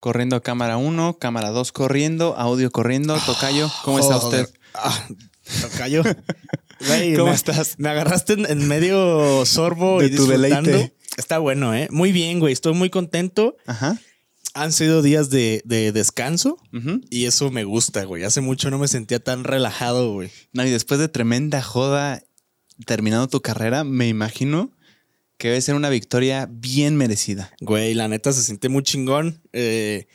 Corriendo a cámara 1, cámara 2 corriendo, audio corriendo. Tocayo, ¿cómo está Joder. usted? Ah, tocayo. Güey, ¿Cómo me- estás? Me agarraste en, en medio sorbo De y tu disfrutando. deleite. Está bueno, ¿eh? Muy bien, güey. Estoy muy contento. Ajá. Han sido días de, de descanso y eso me gusta, güey. Hace mucho no me sentía tan relajado, güey. No, y después de tremenda joda terminando tu carrera, me imagino que debe ser una victoria bien merecida. Güey, la neta se siente muy chingón. Eh,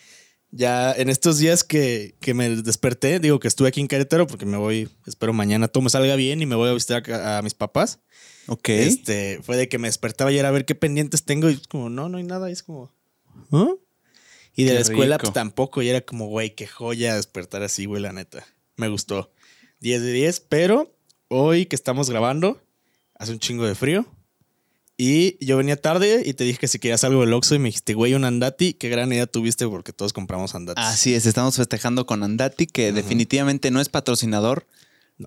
ya en estos días que, que me desperté, digo que estuve aquí en Querétaro porque me voy, espero mañana todo me salga bien y me voy a visitar a, a mis papás. Ok. Este, fue de que me despertaba ayer a ver qué pendientes tengo y es como, no, no hay nada. Y es como, ¿ah? Y de Qué la escuela rico. pues, tampoco. Y era como, güey, qué joya despertar así, güey, la neta. Me gustó. 10 de 10, pero hoy que estamos grabando, hace un chingo de frío. Y yo venía tarde y te dije que si querías algo del Oxxo y me dijiste, güey, un Andati. Qué gran idea tuviste porque todos compramos Andatis. Así es, estamos festejando con Andati, que definitivamente no es patrocinador,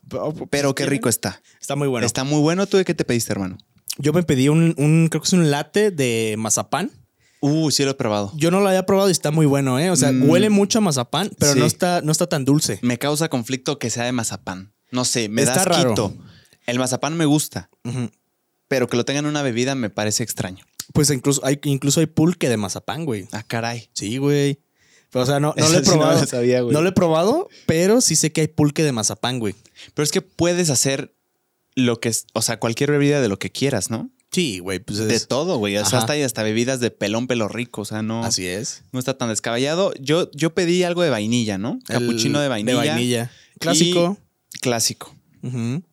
Pero, pero qué rico está. Está muy bueno. Está muy bueno. ¿Tú de qué te pediste, hermano? Yo me pedí un, un, creo que es un latte de mazapán. Uh, sí lo he probado. Yo no lo había probado y está muy bueno, ¿eh? O sea, Mm. huele mucho a mazapán, pero Sí. no, está, no está tan dulce. Me causa conflicto que sea de mazapán. No sé, me Está da asquito. El mazapán me gusta, Ujú. Pero que lo tengan en una bebida me parece extraño. Pues incluso hay, incluso hay pulque de mazapán, güey. Ah, caray. Sí, güey. Pero, o sea, no, no lo he sí no probado. sabía, güey. no lo he probado, pero sí sé que hay pulque de mazapán, güey. Pero es que puedes hacer lo que es, o sea, cualquier bebida de lo que quieras, ¿no? Sí, güey. Pues De todo, güey. O sea, Ajá. hasta hay hasta bebidas de pelón pelo rico. O sea, no, así es. no está tan descabellado. Yo, yo pedí algo de vainilla, ¿no? Capuchino de vainilla. De vainilla. Clásico. Clásico.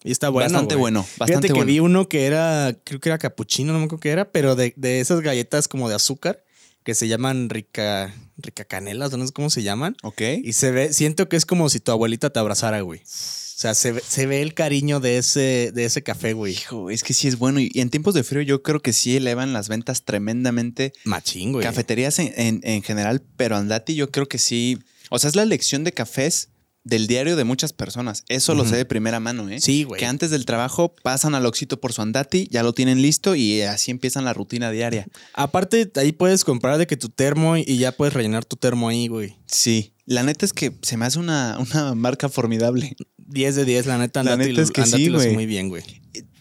Y está bueno. bastante bueno. Bastante Fíjate que bueno. vi uno que era, creo que era capuchino, no me acuerdo qué era, pero de, de esas galletas como de azúcar que se llaman rica, rica canelas, no sé cómo se llaman. Ok. Y se ve, siento que es como si tu abuelita te abrazara, güey. O sea, se ve, se ve el cariño de ese, de ese café, güey. Hijo, es que sí es bueno. Y y en tiempos de frío yo creo que sí elevan las ventas tremendamente. Machín, güey. Cafeterías en, en- en general, pero Andati yo creo que sí. O sea, es la elección de cafés del diario de muchas personas. Eso lo sé de primera mano, ¿eh? Sí, güey. Que antes del trabajo pasan al Oxito por su Andati, ya lo tienen listo y así empiezan la rutina diaria. Aparte, ahí puedes comprar de que tu termo y ya puedes rellenar tu termo ahí, güey. Sí. La neta es que se me hace una, una marca formidable. 10 de 10, la neta. La Andati neta es que sí, güey. muy bien, güey.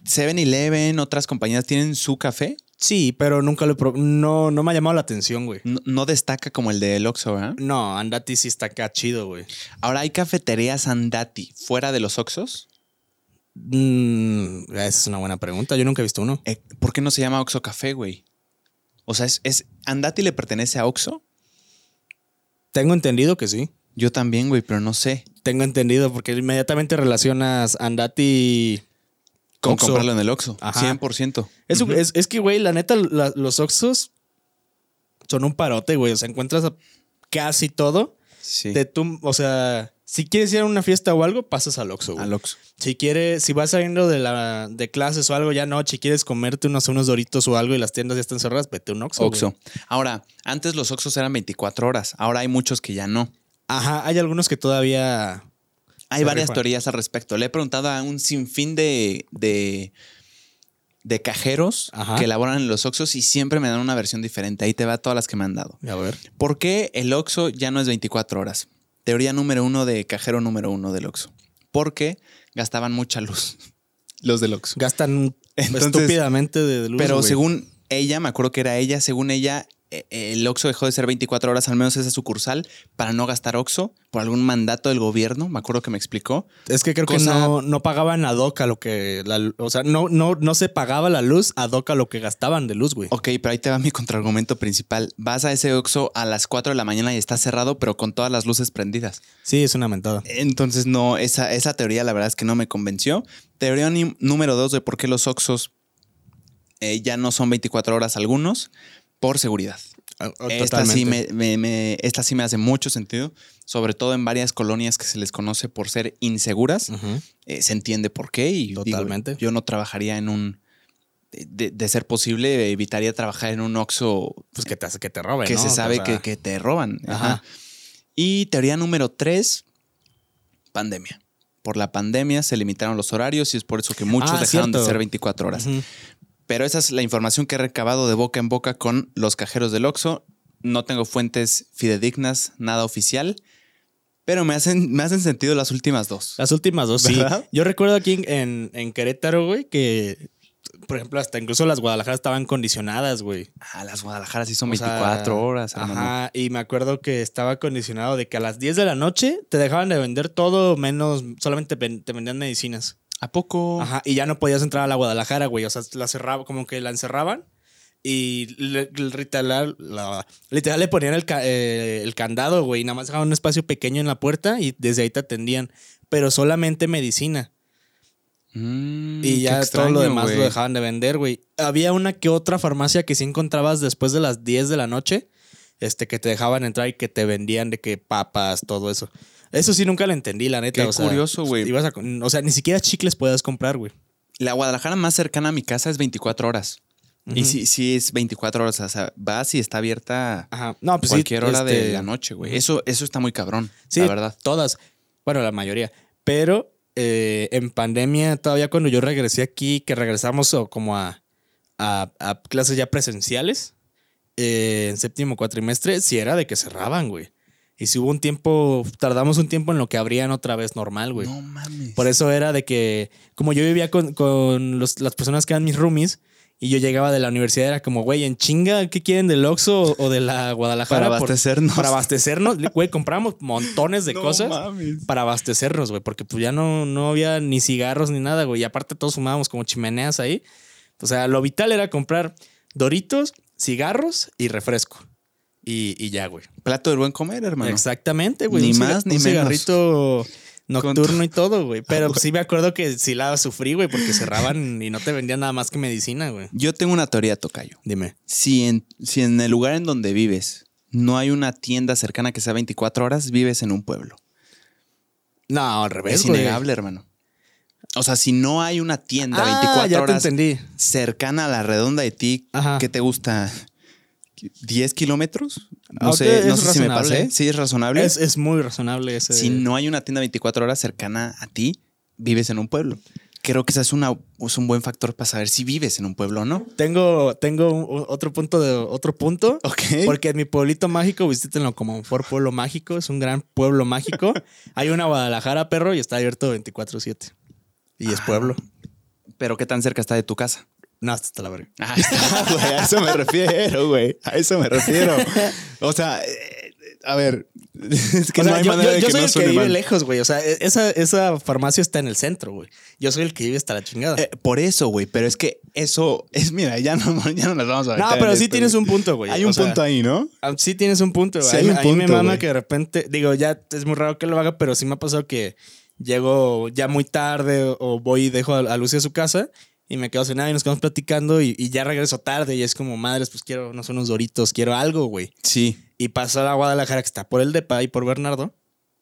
7-Eleven, otras compañías tienen su café. Sí, pero nunca lo he probado. No, no me ha llamado la atención, güey. No, no destaca como el del Oxxo, ¿verdad? No, Andati sí está acá chido, güey. Ahora hay cafeterías Andati fuera de los Oxxos. Mm, esa es una buena pregunta. Yo nunca he visto uno. Eh, ¿Por qué no se llama Oxxo Café, güey? O sea, es, es- ¿Andati le pertenece a Oxxo? Tengo entendido que sí. Yo también, güey, pero no sé. Tengo entendido porque inmediatamente relacionas Andati Con Oxxo. comprarlo en el Oxxo. Ajá. 100%. Es, Ujú. es, es que, güey, la neta, la- los Oxxos son un parote, güey. O sea, encuentras casi todo. Sí. De tu, o sea, si quieres ir a una fiesta o algo, pasas al Oxxo, güey. Al Oxxo. Si quieres, si vas saliendo de la de clases o algo, ya no, si quieres comerte unos, unos doritos o algo y las tiendas ya están cerradas, vete a un Oxxo. güey. Oxxo. Ahora, antes los Oxxos eran 24 horas. Ahora hay muchos que ya no. Ajá, hay algunos que todavía. Hay varias teorías al respecto. Le he preguntado a un sinfín de, de, de cajeros Ajá. que elaboran en los Oxxos y siempre me dan una versión diferente. Ahí te va todas las que me han dado. A ver. ¿Por qué el Oxxo ya no es 24 horas? Teoría número uno de cajero número uno del Oxxo. Porque gastaban mucha luz los del Oxxo. Gastan Entonces- estúpidamente de luz. Pero según ella, me acuerdo que era ella, según ella, el Oxxo dejó de ser 24 horas, al menos esa sucursal, para no gastar Oxxo por algún mandato del gobierno. Me acuerdo que me explicó. Es que creo cosa- que no, no pagaban ad hoc a lo que. la- o sea, no, no, no se pagaba la luz ad hoc a lo que gastaban de luz, güey. Ok, pero ahí te va mi contraargumento principal. Vas a ese Oxxo a las 4 de la mañana y está cerrado, pero con todas las luces prendidas. Sí, es una mentada. Entonces, no, esa, esa teoría la verdad es que no me convenció. Teoría número dos de por qué los Oxxos eh, ya no son 24 horas algunos, por seguridad. Ah, ah, Esta sí me, me- me- esta sí me hace mucho sentido, sobre todo en varias colonias que se les conoce por ser inseguras. Eh, se entiende por qué y digo, Totalmente. yo no trabajaría en un... De, de ser posible, evitaría trabajar en un Oxxo Pues que te, que te roben. que ¿no? se sabe O sea, que, que te roban. Ajá. Ajá. Y teoría número tres, pandemia. Por la pandemia se limitaron los horarios y es por eso que muchos Ah, dejaron de ser 24 horas. Pero esa es la información que he recabado de boca en boca con los cajeros del Oxxo. no tengo fuentes fidedignas, nada oficial, pero me hacen, me hacen sentido las últimas dos. Las últimas dos, sí. Yo recuerdo aquí en, en, en Querétaro, güey, que, por ejemplo, hasta incluso las Guadalajara estaban condicionadas, güey. Ah, las Guadalajara sí son O sea, 24 horas, hermano. Ajá, y me acuerdo que estaba condicionado de que a las 10 de la noche te dejaban de vender todo menos, solamente te vendían medicinas. ¿A poco? Ajá, y ya no podías entrar a la Guadalajara, güey. O sea, la cerraba, como que la encerraban y le- literal, la- literal le ponían el, eh, el candado, güey. y Nada más dejaban un espacio pequeño en la puerta y desde ahí te atendían. Pero solamente medicina. Mm, Y ya todo lo demás lo dejaban de vender, güey. Había una que otra farmacia que sí encontrabas después de las 10 de la noche, este, que te dejaban entrar y que te vendían de que papas, todo eso. Eso sí nunca lo entendí, la neta. Qué o sea, curioso, güey. o sea, ni siquiera chicles puedes comprar, güey. La Guadalajara más cercana a mi casa es 24 horas. Y sí, sí es 24 horas. O sea, vas y está abierta Ajá. No, pues sí, cualquier hora de este, la noche, güey. Eso, eso está muy cabrón, Sí, la verdad. todas. Bueno, la mayoría. Pero eh, en pandemia, todavía cuando yo regresé aquí, que regresamos o como a, a- a clases ya presenciales, eh, en séptimo cuatrimestre, sí era de que cerraban, güey. Y si hubo un tiempo, tardamos un tiempo en lo que abrían otra vez normal, güey. No mames. Por eso era de que, como yo vivía con, con los- las personas que eran mis roomies, y yo llegaba de la universidad, era como, güey, en chinga, ¿qué quieren del Oxxo o, de la Guadalajara? Para Por- abastecernos. para abastecernos, güey, compramos montones de No cosas mames. para abastecernos, güey, porque pues ya no, no había ni cigarros ni nada, güey. Y aparte todos fumábamos como chimeneas ahí. O sea, lo vital era comprar doritos, cigarros y refresco. Y, y ya, güey. Plato del buen comer, hermano. Exactamente, güey. Ni Un más ni un menos. cigarrito nocturno y todo, güey. Pero pues, sí me acuerdo que sí la sufrí, güey, porque cerraban y no te vendían nada más que medicina, güey. Yo tengo una teoría, Tocayo. Dime. Si en, si en el lugar en donde vives no hay una tienda cercana que sea 24 horas, vives en un pueblo. No, al revés, es güey. innegable, hermano. O sea, si no hay una tienda Ah, 24 ya horas te entendí. cercana a la redonda de ti, Ajá. ¿qué te gusta? ¿10 kilómetros? No sé, no es sé si me pasé. Sí, es razonable. Es, es muy razonable ese. Si no hay una tienda 24 horas cercana a ti, vives en un pueblo. Creo que ese es, una, es un buen factor para saber si vives en un pueblo o no. Tengo, tengo un- otro punto de otro punto. Ok. Porque en mi pueblito mágico, visítenlo como por pueblo mágico, es un gran pueblo mágico. Hay una Guadalajara, perro, y está abierto 24-7. Y es Ah. pueblo. Pero ¿qué tan cerca está de tu casa? No, hasta la verga. Está, güey. A eso me refiero, güey. A eso me refiero. O sea, eh, a ver. Es que O no sea, hay yo, manera yo- de yo que soy no el que vive mal. lejos, güey. O sea, e- esa, esa farmacia está en el centro, güey. Yo soy el que vive hasta la chingada. Eh, por eso, güey. Pero es que eso es, mira, ya no, ya no nos vamos a no, meter pero sí esto, tienes un punto, güey. Hay O un sea, punto ahí, ¿no? ah, Sí tienes un punto, güey. Sí a hay un me mama que de repente, digo, ya es muy raro que lo haga, pero sí me ha pasado que llego ya muy tarde o- o voy y dejo a, a Lucy a su casa y me quedo nada y nos quedamos platicando y, y ya regreso tarde y es como, madres, pues quiero, no sé, unos doritos, quiero algo, güey. Sí. Y paso a la Guadalajara que está por el Depa y por Bernardo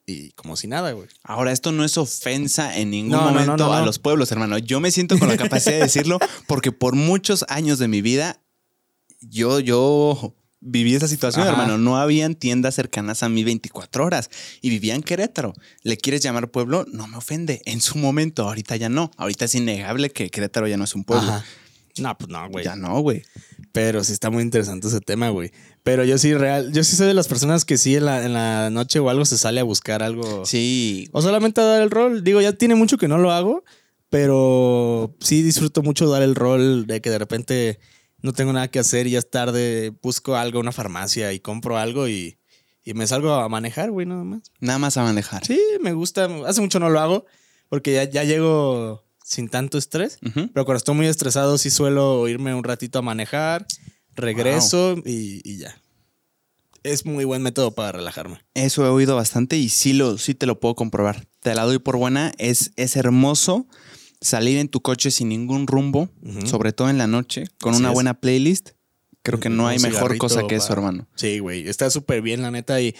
y como si nada, güey. Ahora, esto no es ofensa en ningún No, momento no, a los pueblos, hermano. Yo me siento con la capacidad de decirlo porque por muchos años de mi vida yo, yo viví esa situación, Ajá. hermano. No habían tiendas cercanas a mí 24 horas y vivía en Querétaro. ¿Le quieres llamar pueblo? No me ofende. En su momento, ahorita ya no. Ahorita es innegable que Querétaro ya no es un pueblo. Ajá. No, pues no, güey. Ya no, güey. Pero sí está muy interesante ese tema, güey. Pero yo sí real, yo sí soy de las personas que sí en la, en la noche o algo se sale a buscar algo. Sí. O solamente a dar el rol. Digo, ya tiene mucho que no lo hago, pero sí disfruto mucho dar el rol de que de repente no tengo nada que hacer y ya es tarde, busco algo, una farmacia y compro algo y, y me salgo a manejar, güey, nada más. Nada más a manejar. Sí, me gusta. Hace mucho no lo hago porque ya, ya llego sin tanto estrés. Pero cuando estoy muy estresado, sí suelo irme un ratito a manejar, regreso y, y ya. Es muy buen método para relajarme. Eso he oído bastante y sí, lo, sí te lo puedo comprobar. Te la doy por buena. Es, es hermoso salir en tu coche sin ningún rumbo, sobre todo en la noche, con Así una es. buena playlist. Creo que no Un hay mejor cosa que eso, para- hermano. Sí, güey. Está súper bien, la neta. Y,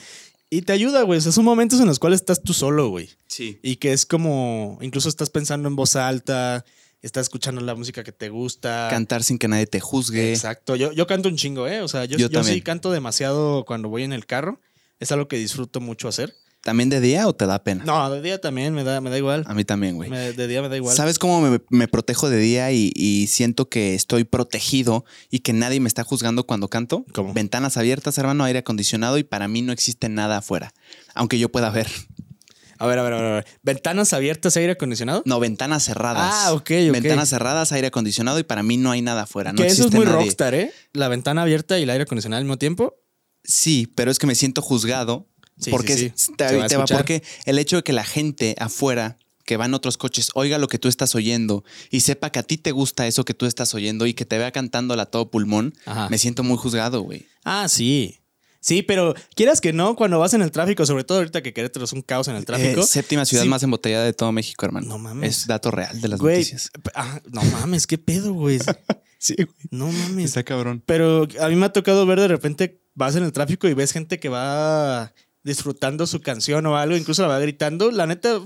y te ayuda, güey. O sea, son momentos en los cuales estás tú solo, güey. Sí. Y que es como, incluso estás pensando en voz alta, estás escuchando la música que te gusta. Cantar sin que nadie te juzgue. Exacto. Yo, yo canto un chingo, ¿eh? O sea, yo, Yo yo, sí canto demasiado cuando voy en el carro. Es algo que disfruto mucho hacer. ¿También de día o te da pena? No, de día también me da, me da igual. A mí también, güey. De día me da igual. ¿Sabes cómo me, me protejo de día y, y siento que estoy protegido y que nadie me está juzgando cuando canto? ¿Cómo? Ventanas abiertas, hermano, aire acondicionado y para mí no existe nada afuera. Aunque yo pueda ver. A ver, a ver, a ver, a ver. ¿Ventanas abiertas, aire acondicionado? No, ventanas cerradas. Ah, ok, ok. Ventanas cerradas, aire acondicionado y para mí no hay nada afuera. No que eso es existe muy nadie. rockstar, ¿eh? La ventana abierta y el aire acondicionado al mismo tiempo. Sí, pero es que me siento juzgado. Sí, porque sí, sí. te- va a te va- porque el hecho de que la gente afuera que va en otros coches oiga lo que tú estás oyendo y sepa que a ti te gusta eso que tú estás oyendo y que te vea cantándola a todo pulmón, Ajá. me siento muy juzgado, güey. Ah, sí. Sí, pero quieras que no, cuando vas en el tráfico, sobre todo ahorita que Querétaro es un caos en el tráfico. Eh, séptima ciudad sí. más embotellada de todo México, hermano. No mames. Es dato real de las Güey, noticias. ah, no mames, qué pedo, güey. Sí, güey. No mames. Está cabrón. Pero a mí me ha tocado ver de repente, vas en el tráfico y ves gente que va disfrutando su canción o algo, incluso la va gritando. La neta,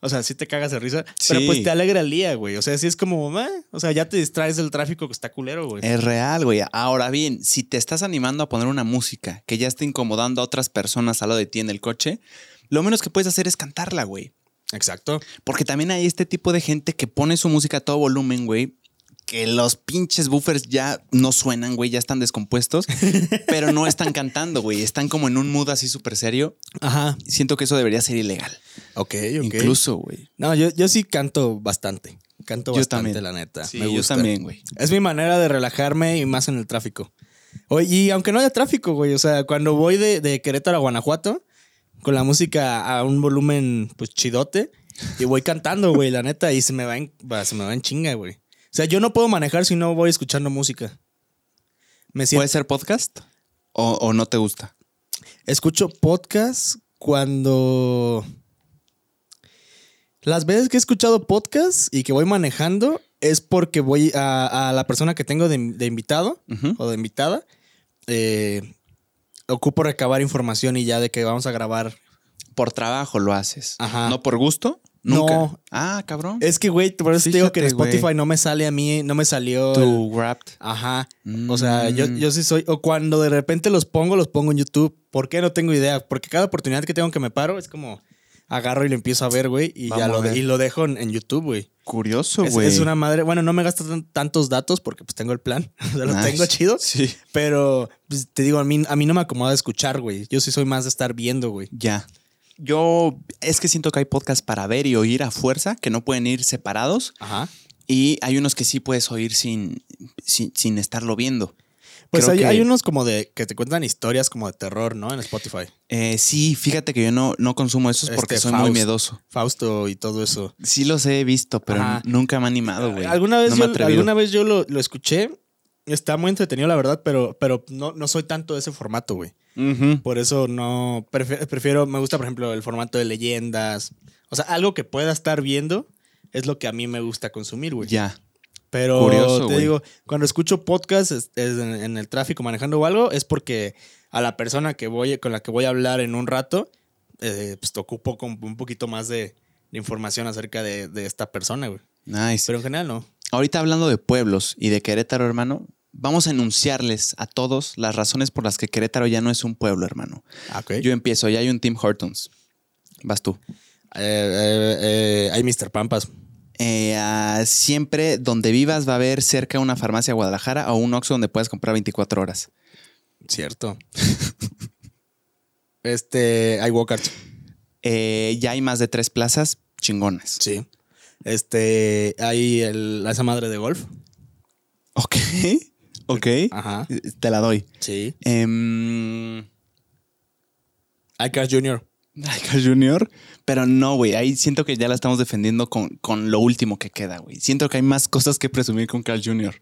o sea, sí te cagas de risa, pero pues te alegra el día, güey. O sea, sí es como, "Meh", o sea, ya te distraes del tráfico que está culero, güey. Es real, güey. Ahora bien, si te estás animando a poner una música que ya está incomodando a otras personas al lado de ti en el coche, lo menos que puedes hacer es cantarla, güey. Exacto. Porque también hay este tipo de gente que pone su música a todo volumen, güey. Que los pinches buffers ya no suenan, güey, ya están descompuestos, pero no están cantando, güey. Están como en un mood así súper serio. Ajá. Siento que eso debería ser ilegal. Ok, ok. Incluso, güey. No, yo, yo sí canto bastante. Canto Yo bastante, también. la neta. Sí, me yo gusta. también, güey. Es mi manera de relajarme y más en el tráfico. Oye, y aunque no haya tráfico, güey, o sea, cuando voy de, de Querétaro a Guanajuato, con la música a un volumen, pues, chidote, y voy cantando, güey, la neta, y se me va en, se me va en chinga, güey. O sea, yo no puedo manejar si no voy escuchando música. Me siento... ¿Puede ser podcast? ¿O, o no te gusta? Escucho podcast cuando... Las veces que he escuchado podcast y que voy manejando es porque voy a, a la persona que tengo de, de invitado o de invitada. eh, ocupo recabar información y ya de que vamos a grabar. Por trabajo lo haces. Ajá. ¿No por gusto? Nunca. No. Ah, cabrón. Es que, güey, por eso te digo que en. Spotify no me sale a mí, no me salió. Tu Wrapped. Ajá. O sea, yo, Mm. yo sí soy. O cuando de repente los pongo, los pongo en YouTube. ¿Por qué? No tengo idea. Porque cada oportunidad que tengo que me paro es como agarro y lo empiezo a ver, güey. Y ya lo, de- y lo dejo en, en YouTube, güey. Curioso, güey. es una madre. Bueno, no me gasto tan- tantos datos porque pues tengo el plan. O sea, lo tengo chido. Sí. Pero pues, te digo, a mí, a mí no me acomoda escuchar, güey. Yo sí soy más de estar viendo, güey. Ya. Yo es que siento que hay podcasts para ver y oír a fuerza, que no pueden ir separados. Ajá. Y hay unos que sí puedes oír sin, sin, sin estarlo viendo. Pues hay, que- hay unos como de que te cuentan historias como de terror, ¿no? En Spotify. Eh, sí, fíjate que yo no, no consumo esos porque Este, soy muy miedoso. Fausto y todo eso. Sí los he visto, pero Ajá. nunca me he animado, güey. Alguna vez, No me he yo, alguna vez yo lo, lo escuché. Está muy entretenido, la verdad, pero, pero no, no soy tanto de ese formato, güey. Por eso no. Prefiero, prefiero- me gusta, por ejemplo, el formato de leyendas. O sea, algo que pueda estar viendo es lo que a mí me gusta consumir, güey. Ya. Pero Curioso, te güey. digo, cuando escucho podcast es- es en, en el tráfico manejando o algo, es porque a la persona que voy, con la que voy a hablar en un rato, eh, pues te ocupo con un poquito más de, de información acerca de, de esta persona, güey. Nice. Pero en general no. Ahorita hablando de pueblos y de Querétaro, hermano, vamos a enunciarles a todos las razones por las que Querétaro ya no es un pueblo, hermano. Ah. Yo empiezo, ya hay un Tim Hortons. Vas tú. Eh, eh, eh, hay Mr. Pampas. Ah, siempre donde vivas va a haber cerca una farmacia Guadalajara o un Oxxo donde puedas comprar 24 horas. Cierto. este, hay Walkarts. Eh, ya hay más de tres plazas chingonas. Sí. Este, hay el, esa madre de golf. Ok. Ok. Ajá. Te la doy. Sí. Em, Hay Cars Jr. Ay, Carl Jr. Pero no, güey. Ahí siento que ya la estamos defendiendo con, con lo último que queda, güey. Siento que hay más cosas que presumir con Carl Jr.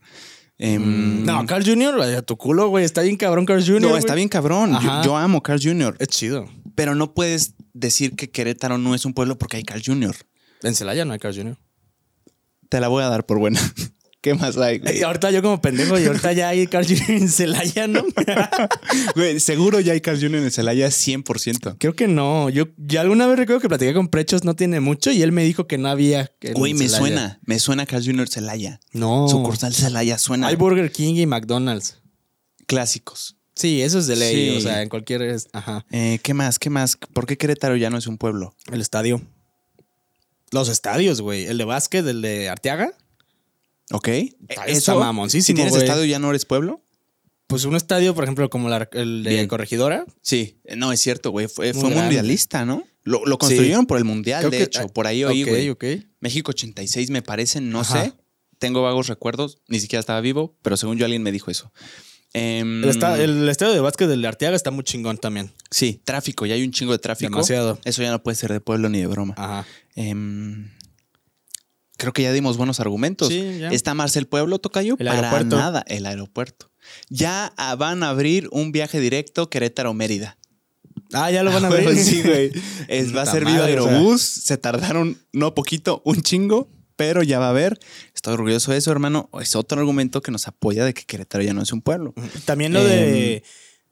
Em, No, Carl Jr., a tu culo, güey. Está bien cabrón Carl Jr. no, está bien cabrón. Yo, yo amo Carl Jr. Es chido. Pero no puedes decir que Querétaro no es un pueblo porque hay Carl Jr. En Celaya no hay Carl Jr. Te la voy a dar por buena. ¿Qué más hay, güey? Ahorita yo como pendejo y ahorita ya hay Carl Jr. en Celaya, ¿no? Güey, seguro ya hay Carl Jr. en Celaya 100%. Creo que no. Yo ya alguna vez recuerdo que platiqué con Prechos no tiene mucho y él me dijo que no había. Güey, me Celaya. suena. Me suena Carl Jr. Celaya. No. Sucursal Celaya suena. Hay Burger King y McDonald's. Clásicos. Sí, eso es de ley. Sí. O sea, en cualquier. Ajá. Eh, ¿Qué más? ¿Qué más? ¿Por qué Querétaro ya no es un pueblo? El estadio. Los estadios, güey. El de básquet, el de Arteaga. ¿Ok? Está- está mamoncísimo, Si tienes güey. estadio ya no eres pueblo. Pues un estadio, por ejemplo, como la- el de Bien. Corregidora. Sí, no es cierto, güey. Fue, Muy fue grande. mundialista, ¿no? Lo, lo construyeron por el mundial, Creo de que- hecho. Por ahí oí, Ok, güey. ok. México 86 me parece, no Ajá. sé. Tengo vagos recuerdos, ni siquiera estaba vivo, pero según yo alguien me dijo eso. Em, El, esta- el estadio de básquet del de Arteaga está muy chingón también. Sí, tráfico, ya hay un chingo de tráfico. Demasiado. Eso ya no puede ser de pueblo ni de broma. Ajá. Em, creo que ya dimos buenos argumentos. Sí, ya. ¿Está Marcel Pueblo, Tocayo? El Para aeropuerto. nada, el aeropuerto. Ya ah, van a abrir un viaje directo Querétaro-Mérida. Ah, ya lo van a Ah, ver. güey, sí, güey. Es, va a ser vía madre, o sea. Aerobús. Se tardaron, no poquito, un chingo, pero ya va a haber. Estoy orgulloso de eso, hermano. Es otro argumento que nos apoya de que Querétaro ya no es un pueblo. También lo Em, de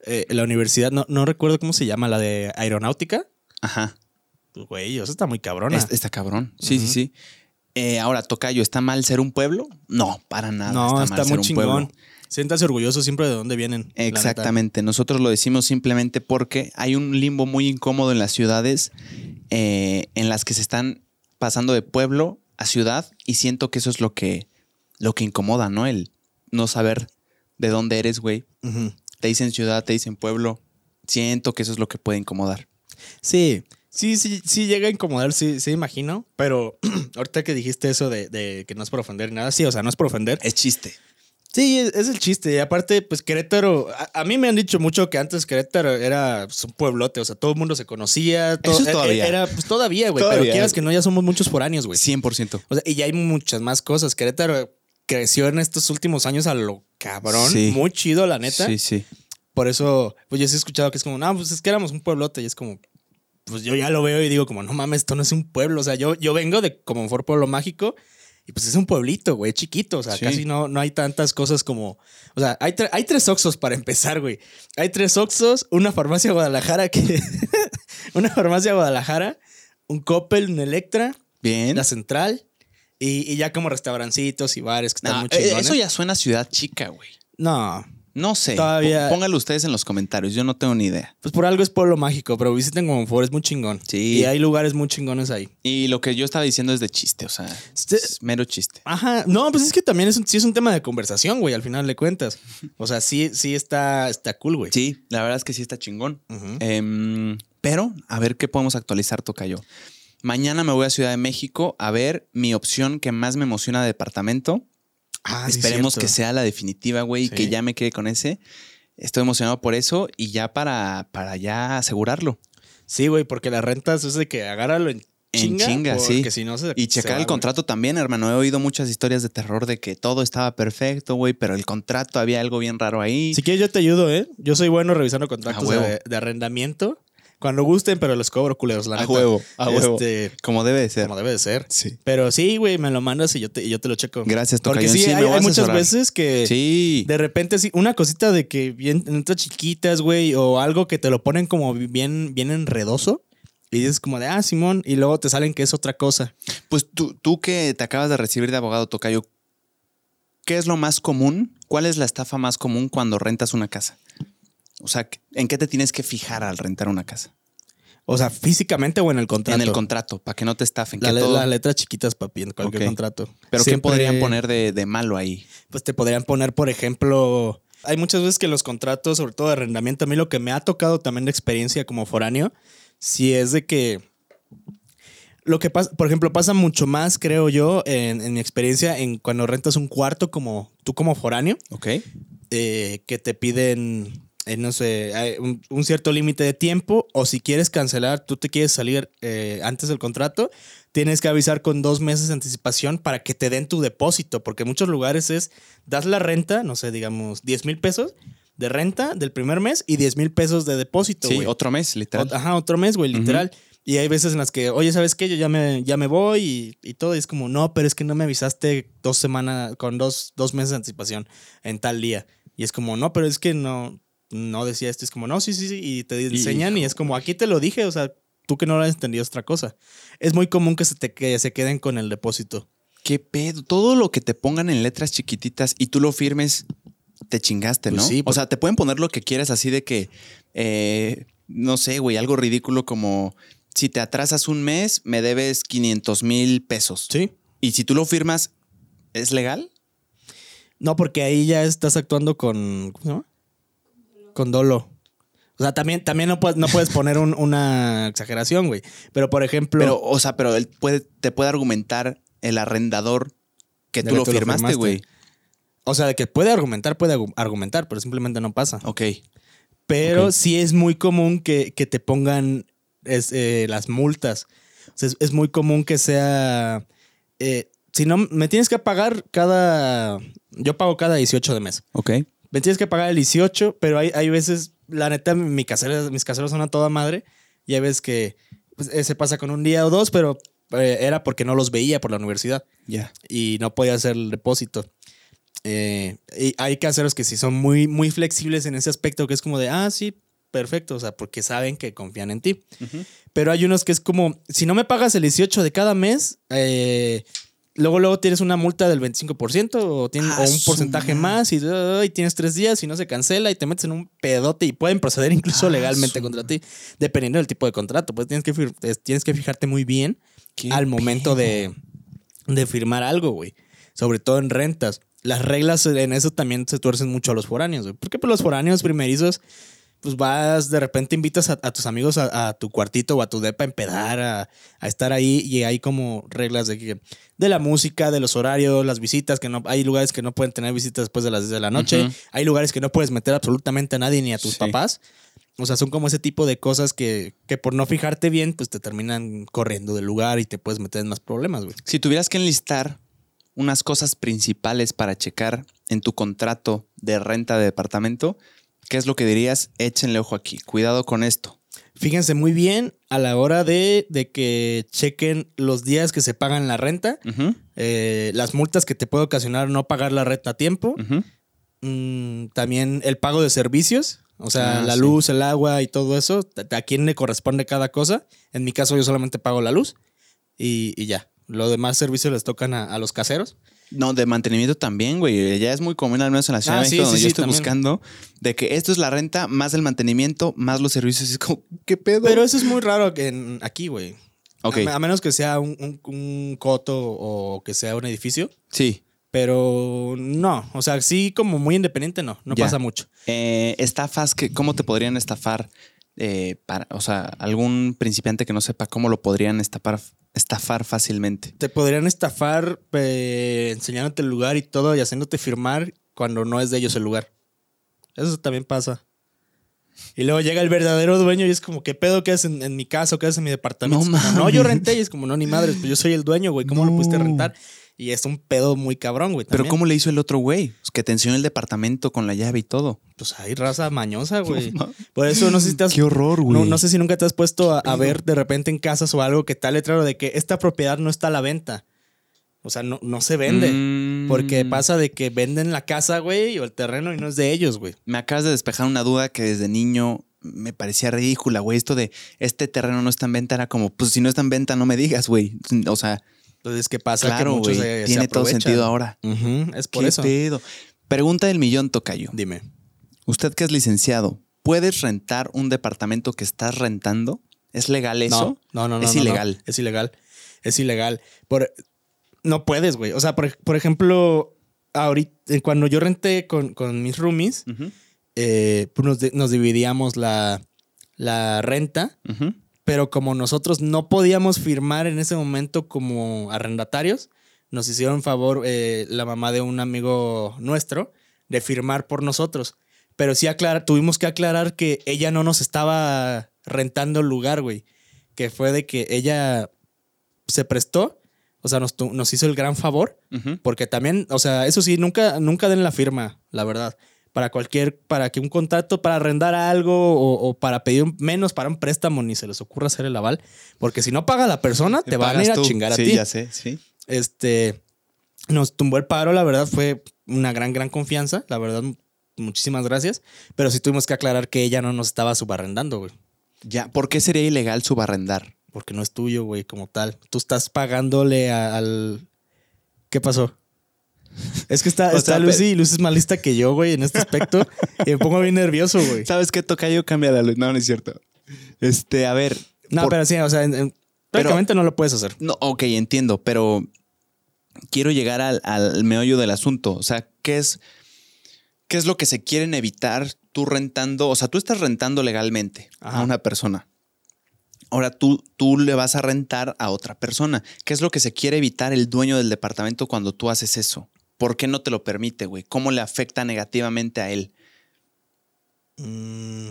eh, la universidad, no, no recuerdo cómo se llama, la de aeronáutica. Ajá. Pues, Güey, eso está muy cabrona. Es- está cabrón. Sí, sí, sí. Eh, ahora, Tocayo, ¿está mal ser un pueblo? No, para nada. no, está, está, mal ser muy un chingón. pueblo. Siéntase orgulloso siempre de dónde vienen. Exactamente. Nosotros lo decimos simplemente porque hay un limbo muy incómodo en las ciudades eh, en las que se están pasando de pueblo a ciudad y siento que eso es lo que, lo que incomoda, ¿no? El no saber de dónde eres, güey. Te dicen ciudad, te dicen pueblo. Siento que eso es lo que puede incomodar. Sí, sí, sí, sí llega a incomodar, sí, sí, imagino. Pero ahorita que dijiste eso de, de que no es por ofender ni nada, sí, o sea, no es por ofender. Es chiste. Sí, es, es el chiste. Y aparte, pues Querétaro, a, a mí me han dicho mucho que antes Querétaro era pues, un pueblote, o sea, todo el mundo se conocía. todo- Eso es e- e- todavía. Era, pues todavía, güey. Pero quieras que no, ya somos muchos foráneos, güey. 100%. O sea, y ya hay muchas más cosas. Querétaro creció en estos últimos años a lo cabrón. Sí. Muy chido, la neta. Sí, sí. Por eso, pues yo sí he escuchado que es como, no, pues es que éramos un pueblote y es como, pues yo ya lo veo y digo como, no mames, esto no es un pueblo. O sea, yo, yo vengo de como for pueblo mágico y pues es un pueblito, güey, chiquito. O sea, Sí. casi no, no hay tantas cosas como, o sea, hay, tre- hay tres Oxos para empezar, güey. Hay tres Oxos, una farmacia Guadalajara que, una farmacia Guadalajara, un Coppel, un Electra, Bien. la Central y, y ya como restaurancitos y bares que están muy eh, chingones. eso ya suena a ciudad chica, güey. No, No sé. Todavía- Pónganlo ustedes en los comentarios. Yo no tengo ni idea. Pues por algo es pueblo mágico, pero visiten Comonfort, es muy chingón. Sí. Y hay lugares muy chingones ahí. Y lo que yo estaba diciendo es de chiste, o sea, Este- es mero chiste. Ajá. No, pues es que también es un, sí es un tema de conversación, güey, al final de cuentas. O sea, sí, sí está, está cool, güey. Sí, la verdad es que sí está chingón. Em, pero, a ver qué podemos actualizar, Tocayo. Mañana me voy a Ciudad de México a ver mi opción que más me emociona de departamento. Ah, Esperemos que sea la definitiva, güey, y Sí. que ya me quede con ese. Estoy emocionado por eso y ya para, para ya asegurarlo. Sí, güey, porque las rentas es de que agárralo en En chinga. chinga, sí. si no se Y checar va, el güey. contrato también, hermano. He oído muchas historias de terror de que todo estaba perfecto, güey, pero el contrato había algo bien raro ahí. Si quieres, yo te ayudo, ¿eh? Yo soy bueno revisando contratos A huevo. de, de arrendamiento. Cuando gusten, pero les cobro culeros, la A neta. huevo, a huevo. Este, Como debe de ser. como debe de ser. Sí. Pero sí, güey, me lo mandas y yo te, y yo te lo checo. Gracias, Porque Tocayón. sí, hay, muchas veces que Sí. de repente sí, una cosita de que bien letras chiquitas, güey, o algo que te lo ponen como bien, bien enredoso. Y dices como de, ah, Simón, y luego te salen que es otra cosa. Pues tú, tú que te acabas de recibir de abogado, Tocayo, ¿qué es lo más común? ¿Cuál es la estafa más común cuando rentas una casa? O sea, ¿en qué te tienes que fijar al rentar una casa? O sea, físicamente o en el contrato. En el contrato, para que no te estafen. La que le- todo- Las letras chiquitas, papi, en cualquier contrato. Pero ¿qué Siempre- podrían poner de, de malo ahí? Pues te podrían poner, por ejemplo, hay muchas veces que los contratos, sobre todo de arrendamiento, a mí lo que me ha tocado también de experiencia como foráneo, si es de que lo que pasa, por ejemplo, pasa mucho más, creo yo, en, en mi experiencia, en cuando rentas un cuarto como tú como foráneo, ¿Ok? eh, que te piden, eh, no sé, hay un, un cierto límite de tiempo, o si quieres cancelar, tú te quieres salir eh, antes del contrato, tienes que avisar con dos meses de anticipación para que te den tu depósito, porque en muchos lugares es, das la renta, no sé, digamos, 10 mil pesos de renta del primer mes y 10 mil pesos de depósito, Sí, otro mes, literal. Ajá, otro mes, güey, literal. Y hay veces en las que, oye, ¿sabes qué? Yo ya me, ya me voy y, y todo. Y es como, no, pero es que no me avisaste dos semanas, con dos, dos meses de anticipación en tal día. Y es como, no, pero es que no, no decía esto. Es como, no, sí, sí, sí. Y te enseñan y es como, aquí te lo dije. O sea, tú que no lo has entendido otra cosa. Es muy común que se, te, que se queden con el depósito. ¿Qué pedo? Todo lo que te pongan en letras chiquititas y tú lo firmes te chingaste, Pues ¿no? sí, o pues- sea, te pueden poner lo que quieras así de que, eh, no sé, güey, algo ridículo como si te atrasas un mes, me debes 500 mil pesos. Sí. Y si tú lo firmas, ¿es legal? No, porque ahí ya estás actuando con. ¿Cómo se llama? Con dolo. O sea, también, también no, puedes, no puedes poner un- una exageración, güey. Pero, por ejemplo. Pero, o sea, pero él puede, te puede argumentar el arrendador que tú que lo tú lo firmaste, güey. o sea, de que puede argumentar, puede argumentar, pero simplemente no pasa. Ok. Pero sí es muy común que, que te pongan es, eh, las multas. O sea, es, es muy común que sea. eh, si no, me tienes que pagar cada. Yo pago cada 18 de mes. Ok. Me tienes que pagar el 18, pero hay, hay veces, la neta, mi casero, mis caseros son a toda madre. Y hay veces que pues, eh, se pasa con un día o dos, pero eh, era porque no los veía por la universidad Ya. y no podía hacer el depósito. Eh, y hay caseros que sí son muy, muy flexibles en ese aspecto, que es como de, ah, sí, perfecto, o sea, porque saben que confían en ti. Pero hay unos que es como, si no me pagas el 18 de cada mes, eh, luego, luego tienes una multa del 25% o, tienes, Ah, o un porcentaje más y, tienes tres días y no se cancela y te metes en un pedote y pueden proceder incluso Ah, legalmente contra ti, dependiendo del tipo de contrato. Pues tienes que, tienes que fijarte muy bien ¿Qué al momento de, de firmar algo, güey. Sobre todo en rentas. Las reglas en eso también se tuercen mucho a los foráneos, güey. Porque pues, los foráneos primerizos, pues vas, de repente invitas a, a tus amigos a, a tu cuartito o a tu depa a empedar, a, a estar ahí y hay como reglas de, que, de la música, de los horarios, las visitas, que no hay lugares que no pueden tener visitas después de las 10 de la noche, hay lugares que no puedes meter absolutamente a nadie ni a tus Sí. papás. O sea, son como ese tipo de cosas que, que por no fijarte bien, pues te terminan corriendo del lugar y te puedes meter en más problemas, güey. Si tuvieras que enlistar unas cosas principales para checar en tu contrato de renta de departamento, ¿qué es lo que dirías? Échenle ojo aquí. Cuidado con esto. Fíjense muy bien a la hora de, de que chequen los días que se pagan la renta, eh, las multas que te puede ocasionar no pagar la renta a tiempo, mm, también el pago de servicios, o sea, Ah, la sí. luz, el agua y todo eso, a a quién le corresponde cada cosa. En mi caso yo solamente pago la luz y, y ya. Los demás servicios les tocan a, a los caseros. No, de mantenimiento también, güey. Ya es muy común, al menos en la Ciudad Ah, de México, sí, donde yo sí, estoy también. buscando, de que esto es la renta, más el mantenimiento, más los servicios. Es como, ¿qué pedo? Pero eso es muy raro que en- aquí, güey. A, a menos que sea un, un- un coto o que sea un edificio. sí. Pero no, o sea, sí como muy independiente no, no Ya. pasa mucho. Eh, estafas, que, ¿cómo te podrían estafar? Eh, para, o sea, algún principiante que no sepa cómo lo podrían estafar, estafar fácilmente. Te podrían estafar eh, enseñándote el lugar y todo y haciéndote firmar cuando no es de ellos el lugar. Eso también pasa. Y luego llega el verdadero dueño y es como, ¿qué pedo que haces en, en mi casa o qué haces en mi departamento? No como, no, yo renté y es como, no, ni madres, pues yo soy el dueño, güey, ¿cómo lo pudiste rentar? Y es un pedo muy cabrón, güey. Pero también. ¿cómo le hizo el otro güey? Pues que te enseñó el departamento con la llave y todo. Pues hay raza mañosa, güey. No. Por eso no sé si te has Qué horror, güey. No, no sé si nunca te has puesto a, a ver de repente en casas o algo que el letrero de que esta propiedad no está a la venta. O sea, no, no se vende. Mm. Porque pasa de que venden la casa, güey, o el terreno y no es de ellos, güey. Me acabas de despejar una duda que desde niño me parecía ridícula, güey. Esto de este terreno no está en venta era como, pues si no está en venta, no me digas, güey. O sea, Entonces, ¿qué pasa? claro, que muchos se Tiene todo sentido ahora. Es por ¿Qué eso. pedo? Pregunta del millón, Tocayo. Dime. Usted que es licenciado, ¿puedes rentar un departamento que estás rentando? ¿Es legal eso? No, no, no. Es no, no. ilegal. Es ilegal. Es ilegal. Por, no puedes, güey. O sea, por, por ejemplo, ahorita, cuando yo renté con, con mis roomies, eh, pues nos, di- nos dividíamos la, la renta. ujú. Pero como nosotros no podíamos firmar en ese momento como arrendatarios, nos hicieron favor eh, la mamá de un amigo nuestro de firmar por nosotros. Pero sí tuvimos que aclarar que ella no nos estaba rentando el lugar, güey. Que fue de que ella se prestó, o sea, nos, nos hizo el gran favor, porque también, o sea, eso sí, nunca, nunca den la firma, la verdad. Para cualquier, para que un contrato, para arrendar algo o, o para pedir menos para un préstamo, ni se les ocurra hacer el aval. Porque si no paga la persona, te, van a ir a chingar a sí, ti. ya sé, sí. Este, nos tumbó el paro, la verdad, fue una gran, gran confianza. La verdad, muchísimas gracias. Pero sí tuvimos que aclarar que ella no nos estaba subarrendando, güey. Ya, ¿por qué sería ilegal subarrendar? Porque no es tuyo, güey, como tal. Tú estás pagándole a- al. ¿Qué pasó? Es que está, O está sea, Lucy y Lucy es más lista que yo, güey, en este aspecto. y me pongo bien nervioso, güey. ¿Sabes qué toca yo? Cambia la luz. No, no es cierto. Este, a ver. No, por- pero sí, o sea, en- en- prácticamente no lo puedes hacer. No, ok, entiendo, pero quiero llegar al, al meollo del asunto. O sea, ¿qué es, ¿qué es lo que se quieren evitar tú rentando? O sea, tú estás rentando legalmente Ajá. a una persona. Ahora tú, tú le vas a rentar a otra persona. ¿Qué es lo que se quiere evitar el dueño del departamento cuando tú haces eso? ¿Por qué no te lo permite, güey? ¿Cómo le afecta negativamente a él? Mm,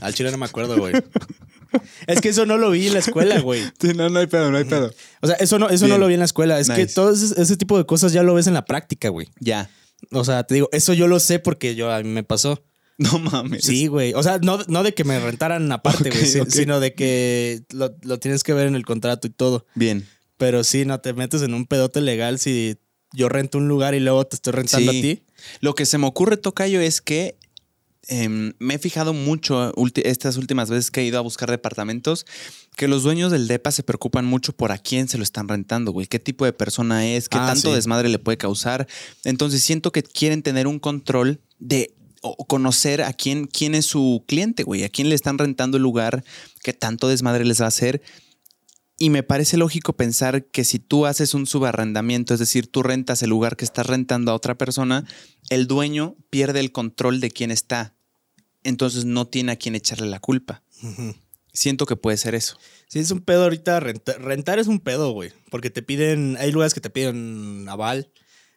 al chile no me acuerdo, güey. es que eso no lo vi en la escuela, güey. no, no hay pedo, no hay pedo. O sea, eso no, eso no lo vi en la escuela. Es que todo ese, ese tipo de cosas ya lo ves en la práctica, güey. Ya. O sea, te digo, eso yo lo sé porque yo a mí me pasó. No mames. Sí, güey. O sea, no, no de que me rentaran aparte, güey, sino de que lo, lo tienes que ver en el contrato y todo. Bien. Pero sí, no te metes en un pedote legal si yo rento un lugar y luego te estoy rentando Sí. a ti. Lo que se me ocurre, Tocayo, es que em, me he fijado mucho estas últimas veces que he ido a buscar departamentos, que los dueños del DEPA se preocupan mucho por a quién se lo están rentando, güey, qué tipo de persona es, qué Ah, tanto sí. desmadre le puede causar. Entonces siento que quieren tener un control de o conocer a quién, quién es su cliente, güey, a quién le están rentando el lugar, qué tanto desmadre les va a hacer. Y me parece lógico pensar que si tú haces un subarrendamiento, es decir, tú rentas el lugar que estás rentando a otra persona, el dueño pierde el control de quién está. Entonces no tiene a quién echarle la culpa. Siento que puede ser eso. Sí, es un pedo ahorita. Rentar, rentar es un pedo, güey. Porque te piden. Hay lugares que te piden aval.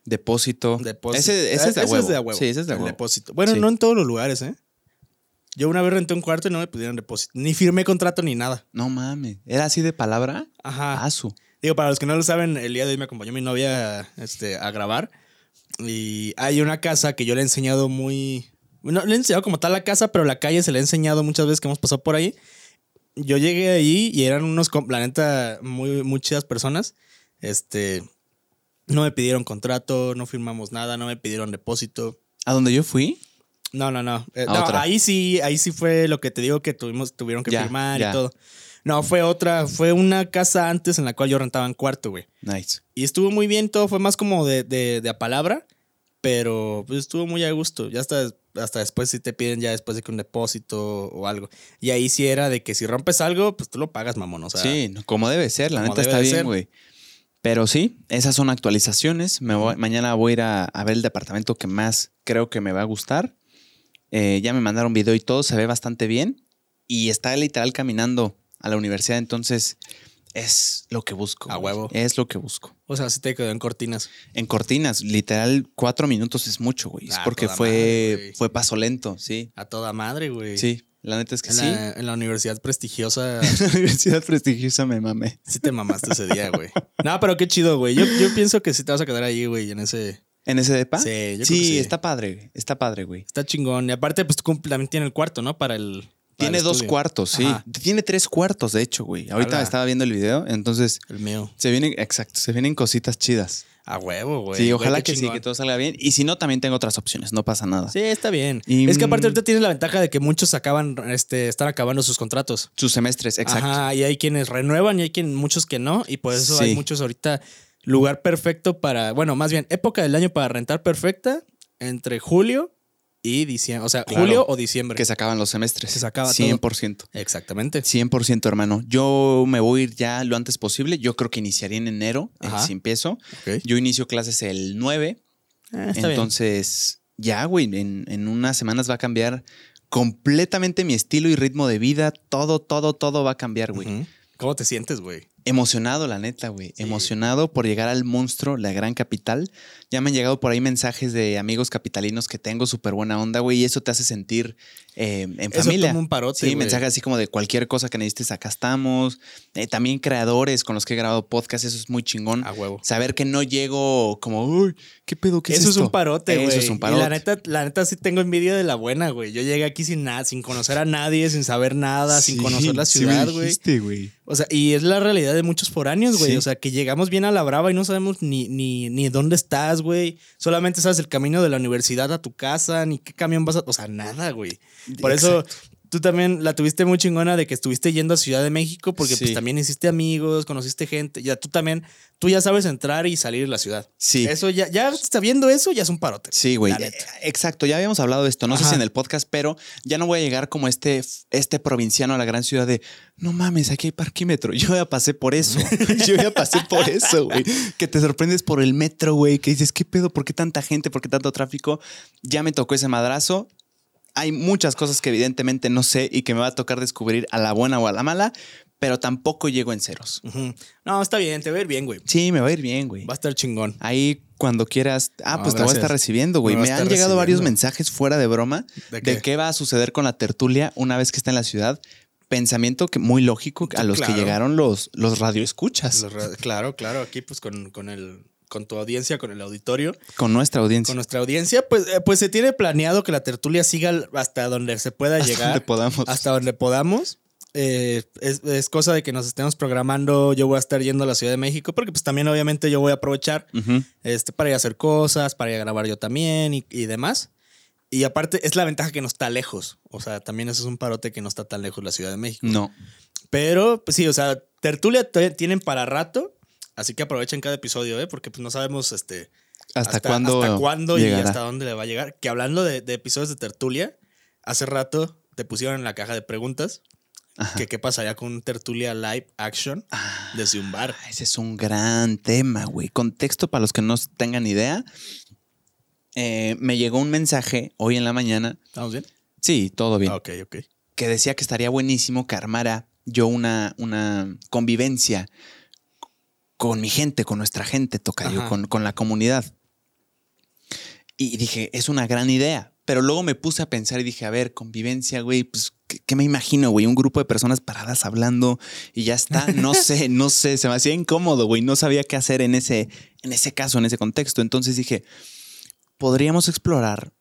Depósito. Depósito. Ese, ese es de Ese huevo. a huevo. Sí, ese es de huevo. depósito. Bueno, Sí. no en todos los lugares, ¿eh? Yo una vez renté un cuarto y no me pidieron depósito. Ni firmé contrato ni nada. No mames. ¿Era así de palabra? Ajá. Asu. Digo, para los que no lo saben, el día de hoy me acompañó mi novia este, a grabar. Y hay una casa que yo le he enseñado muy. No le he enseñado como tal la casa, pero la calle se le he enseñado muchas veces que hemos pasado por ahí. Yo llegué ahí y eran unos, la neta, muy, muy chidas personas. Este. No me pidieron contrato, no firmamos nada, no me pidieron depósito. ¿A donde yo fui? No, no, no. Eh, A no, otra. ahí sí, ahí sí fue lo que te digo que tuvimos, tuvieron que Ya, firmar ya. y todo. No, fue otra, fue una casa antes en la cual yo rentaba en cuarto, güey. Nice. Y estuvo muy bien, todo fue más como de, de, de a palabra, pero pues estuvo muy a gusto. Ya hasta, hasta después si te piden ya después de que un depósito o algo. Y ahí sí era de que si rompes algo, pues tú lo pagas, mamón. O sea, sí, como debe ser. La neta está bien, güey. Pero sí, esas son actualizaciones. Me voy- mañana voy a ir a, a ver el departamento que más creo que me va a gustar. Eh, ya me mandaron video y todo, se ve bastante bien. Y está literal caminando a la universidad, entonces es lo que busco. A güey. huevo. Es lo que busco. o sea, sí te quedó en cortinas. En cortinas, literal, cuatro minutos es mucho, güey. Es Ah, porque fue, madre, fue paso lento, sí. A toda madre, güey. Sí, la neta es que En, sí. la, en la universidad prestigiosa La universidad prestigiosa me mamé. sí te mamaste ese día, güey. No, pero qué chido, güey. Yo, yo pienso que sí te vas a quedar ahí, güey, en ese... ¿En ese depa? Sí, yo creo que sí, sí. está padre, está padre, güey. Está chingón. Y aparte, pues también tiene el cuarto, ¿no? Para el... para Tiene el dos cuartos, sí. Ajá. Tiene tres cuartos, de hecho, güey. Ahorita estaba viendo el video, entonces El mío. se vienen, exacto, se vienen cositas chidas. A huevo, güey. sí, ojalá que sí, que todo salga bien. Y si no, también tengo otras opciones, no pasa nada. Sí, está bien. Y, es que aparte mm, ahorita tienes la ventaja de que muchos acaban, este, están acabando sus contratos. Sus semestres, exacto. Ajá, y hay quienes renuevan y hay quien, muchos que no. Y por eso Sí. hay muchos ahorita lugar perfecto para, bueno, más bien, época del año para rentar perfecta entre julio y diciembre. O sea, Claro. julio o diciembre. Que se acaban los semestres. Se acaba todo. 100%. Exactamente. 100%, hermano. Yo me voy a ir ya lo antes posible. Yo creo que iniciaría en enero, eh, Ajá. si empiezo. Yo inicio clases el 9. Ah, está bien. entonces, ya, güey, en, en unas semanas va a cambiar completamente mi estilo y ritmo de vida. Todo, todo, todo va a cambiar, güey. ¿Cómo te sientes, güey? Emocionado, la neta, güey. Sí. Emocionado por llegar al monstruo, la gran capital. Ya me han llegado por ahí mensajes de amigos capitalinos que tengo súper buena onda, güey. Y eso te hace sentir eh, en Eso familia. toma un parote, Sí, mensajes así como de cualquier cosa que necesites, acá estamos. Eh, también creadores con los que he grabado podcast, eso es muy chingón. A huevo. Saber que no llego como, uy, ¿qué pedo? ¿Qué es Eso es esto?" un parote, güey. Eso es un parote. Y la neta, la neta sí tengo envidia de la buena, güey. Yo llegué aquí sin nada, sin conocer a nadie, sin saber nada, sin Sí, conocer la sí ciudad, güey. dijiste, güey. O sea, y es la realidad de muchos foráneos, güey. Sí. O sea, que llegamos bien a la brava y no sabemos ni, ni, ni dónde estás, güey. Solamente sabes el camino de la universidad a tu casa, ni qué camión vas a. O sea, nada, güey. Por eso, tú también la tuviste muy chingona de que estuviste yendo a Ciudad de México porque pues también hiciste amigos, conociste gente. Ya tú también, tú ya sabes entrar y salir de la ciudad. Sí. Eso ya, ya sabiendo eso, ya es un parote. Sí, güey. Eh, Exacto, ya habíamos hablado de esto, no sé si en el podcast, pero ya no voy a llegar como este, este provinciano a la gran ciudad de, no mames, aquí hay parquímetro. Yo ya pasé por eso. Yo ya pasé por eso, güey. Que te sorprendes por el metro, güey, que dices, ¿qué pedo? ¿Por qué tanta gente? ¿Por qué tanto tráfico? Ya me tocó ese madrazo. Hay muchas cosas que evidentemente no sé y que me va a tocar descubrir a la buena o a la mala, pero tampoco llego en ceros. No, está bien, te va a ir bien, güey. Sí, me va a ir bien, güey. Va a estar chingón. Ahí cuando quieras. Ah, No, pues te voy a estar recibiendo, güey. Me han llegado varios mensajes fuera de broma ¿De de qué? va a suceder con la tertulia una vez que esté en la ciudad. Pensamiento que muy lógico a los Claro. que llegaron los, los radioescuchas Los Claro, claro, aquí pues con, con el con tu audiencia, con el auditorio, con nuestra audiencia. con nuestra audiencia, pues, eh, pues se tiene planeado que la tertulia siga hasta donde se pueda Hasta llegar. donde podamos. hasta donde podamos. Eh, es, es cosa de que nos estemos programando. Yo voy a estar yendo a la Ciudad de México porque pues también obviamente yo voy a aprovechar este, para ir a hacer cosas, para ir a grabar yo también y, y demás. Y aparte es la ventaja que no está lejos. O sea, también eso es un parote que no está tan lejos la Ciudad de México. No. Pero pues sí, o sea, tertulia tienen para rato. Así que aprovechen cada episodio, ¿eh? Porque pues no sabemos este, ¿Hasta, cuándo? hasta cuándo y hasta dónde le va a llegar. Que hablando de, de episodios de tertulia, hace rato te pusieron en la caja de preguntas Ajá. que qué pasaría con un tertulia live action Ah, desde un bar. ese es un gran tema, güey. Contexto para los que no tengan idea. Eh, me llegó un mensaje hoy en la mañana. ¿Estamos bien? Sí, todo bien. Ah, ok, ok. que decía que estaría buenísimo que armara yo una, una convivencia con mi gente, con nuestra gente, Tocayo, con, con la comunidad. Y dije, es una gran idea. Pero luego me puse a pensar y dije, a ver, convivencia, güey, pues, ¿qué, qué me imagino, güey? Un grupo de personas paradas hablando y ya está. No sé, no sé, se me hacía incómodo, güey. No sabía qué hacer en ese, en ese caso, en ese contexto. Entonces dije, podríamos explorar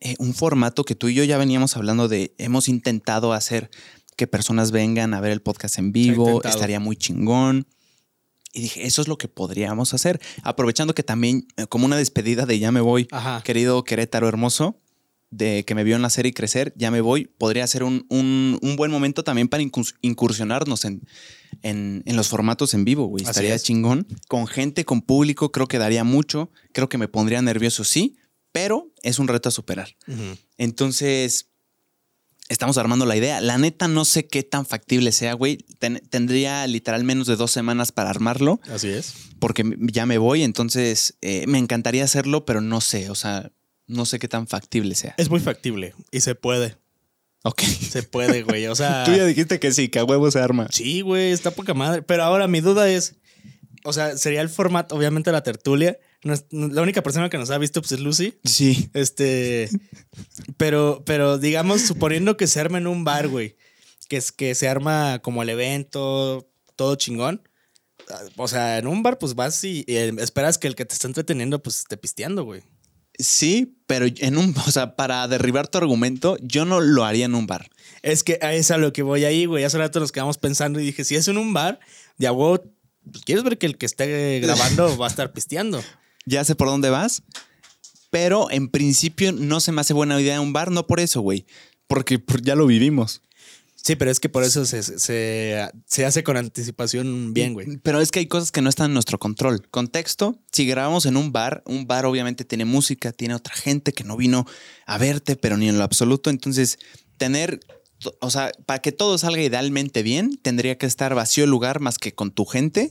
eh, un formato que tú y yo ya veníamos hablando de, hemos intentado hacer que personas vengan a ver el podcast en vivo, estaría muy chingón. Y dije, eso es lo que podríamos hacer. Aprovechando que también, eh, como una despedida de ya me voy, Ajá. querido Querétaro hermoso, de que me vio nacer y crecer, ya me voy, podría ser un, un- un buen momento también para incurs- incursionarnos en, en- en los formatos en vivo, güey. Estaría es. chingón. Con gente, con público, creo que daría mucho. Creo que me pondría nervioso, sí, pero es un reto a superar. Entonces, estamos armando la idea. La neta, no sé qué tan factible sea, güey. Ten- tendría literal menos de dos semanas para armarlo, Así es. porque ya me voy. Entonces, eh, me encantaría hacerlo, pero no sé, o sea, no sé qué tan factible sea. Es muy factible y se puede. Ok. Se puede, güey. O sea, Tú ya dijiste que sí, que a huevo se arma. sí, güey, está poca madre. Pero ahora mi duda es, o sea, sería el formato, obviamente, la tertulia. La única persona que nos ha visto pues, es Lucy. Sí. Este, pero, pero digamos, suponiendo que se arma en un bar, güey, que es que se arma como el evento, todo chingón. O sea, en un bar, pues vas y, y, eh, esperas que el que te está entreteniendo, pues esté pisteando, güey. Sí, pero en un, o sea, para derribar tu argumento, yo no lo haría en un bar. Es que es a lo que voy ahí, güey. Hace rato nos quedamos pensando y dije, si es en un bar, ya, güey, pues, quieres ver que el que esté grabando va a estar pisteando. Ya sé por dónde vas, pero en principio no se me hace buena idea un bar, no por eso, güey, porque por- ya lo vivimos. Sí, pero es que por eso se, se, se hace con anticipación bien, güey. Pero es que hay cosas que no están en nuestro control. Contexto, si grabamos en un bar, un bar obviamente tiene música, tiene otra gente que no vino a verte, pero ni en lo absoluto. Entonces, tener, o sea, para que todo salga idealmente bien, tendría que estar vacío el lugar más que con tu gente,